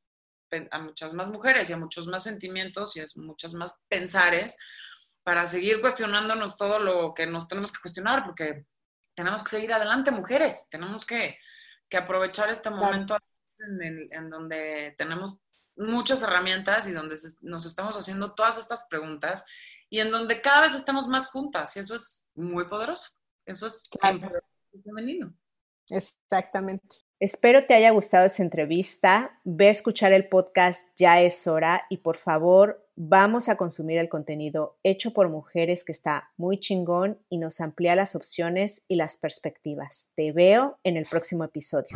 a muchas más mujeres y a muchos más sentimientos y a muchos más pensares para seguir cuestionándonos todo lo que nos tenemos que cuestionar, porque tenemos que seguir adelante, mujeres, tenemos que, que aprovechar este momento en, en, donde tenemos muchas herramientas y donde nos estamos haciendo todas estas preguntas y en donde cada vez estamos más juntas y eso es muy poderoso. Eso es femenino. Exactamente. Espero te haya gustado esta entrevista. Ve a escuchar el podcast Ya es hora y por favor vamos a consumir el contenido hecho por mujeres que está muy chingón y nos amplía las opciones y las perspectivas. Te veo en el próximo episodio.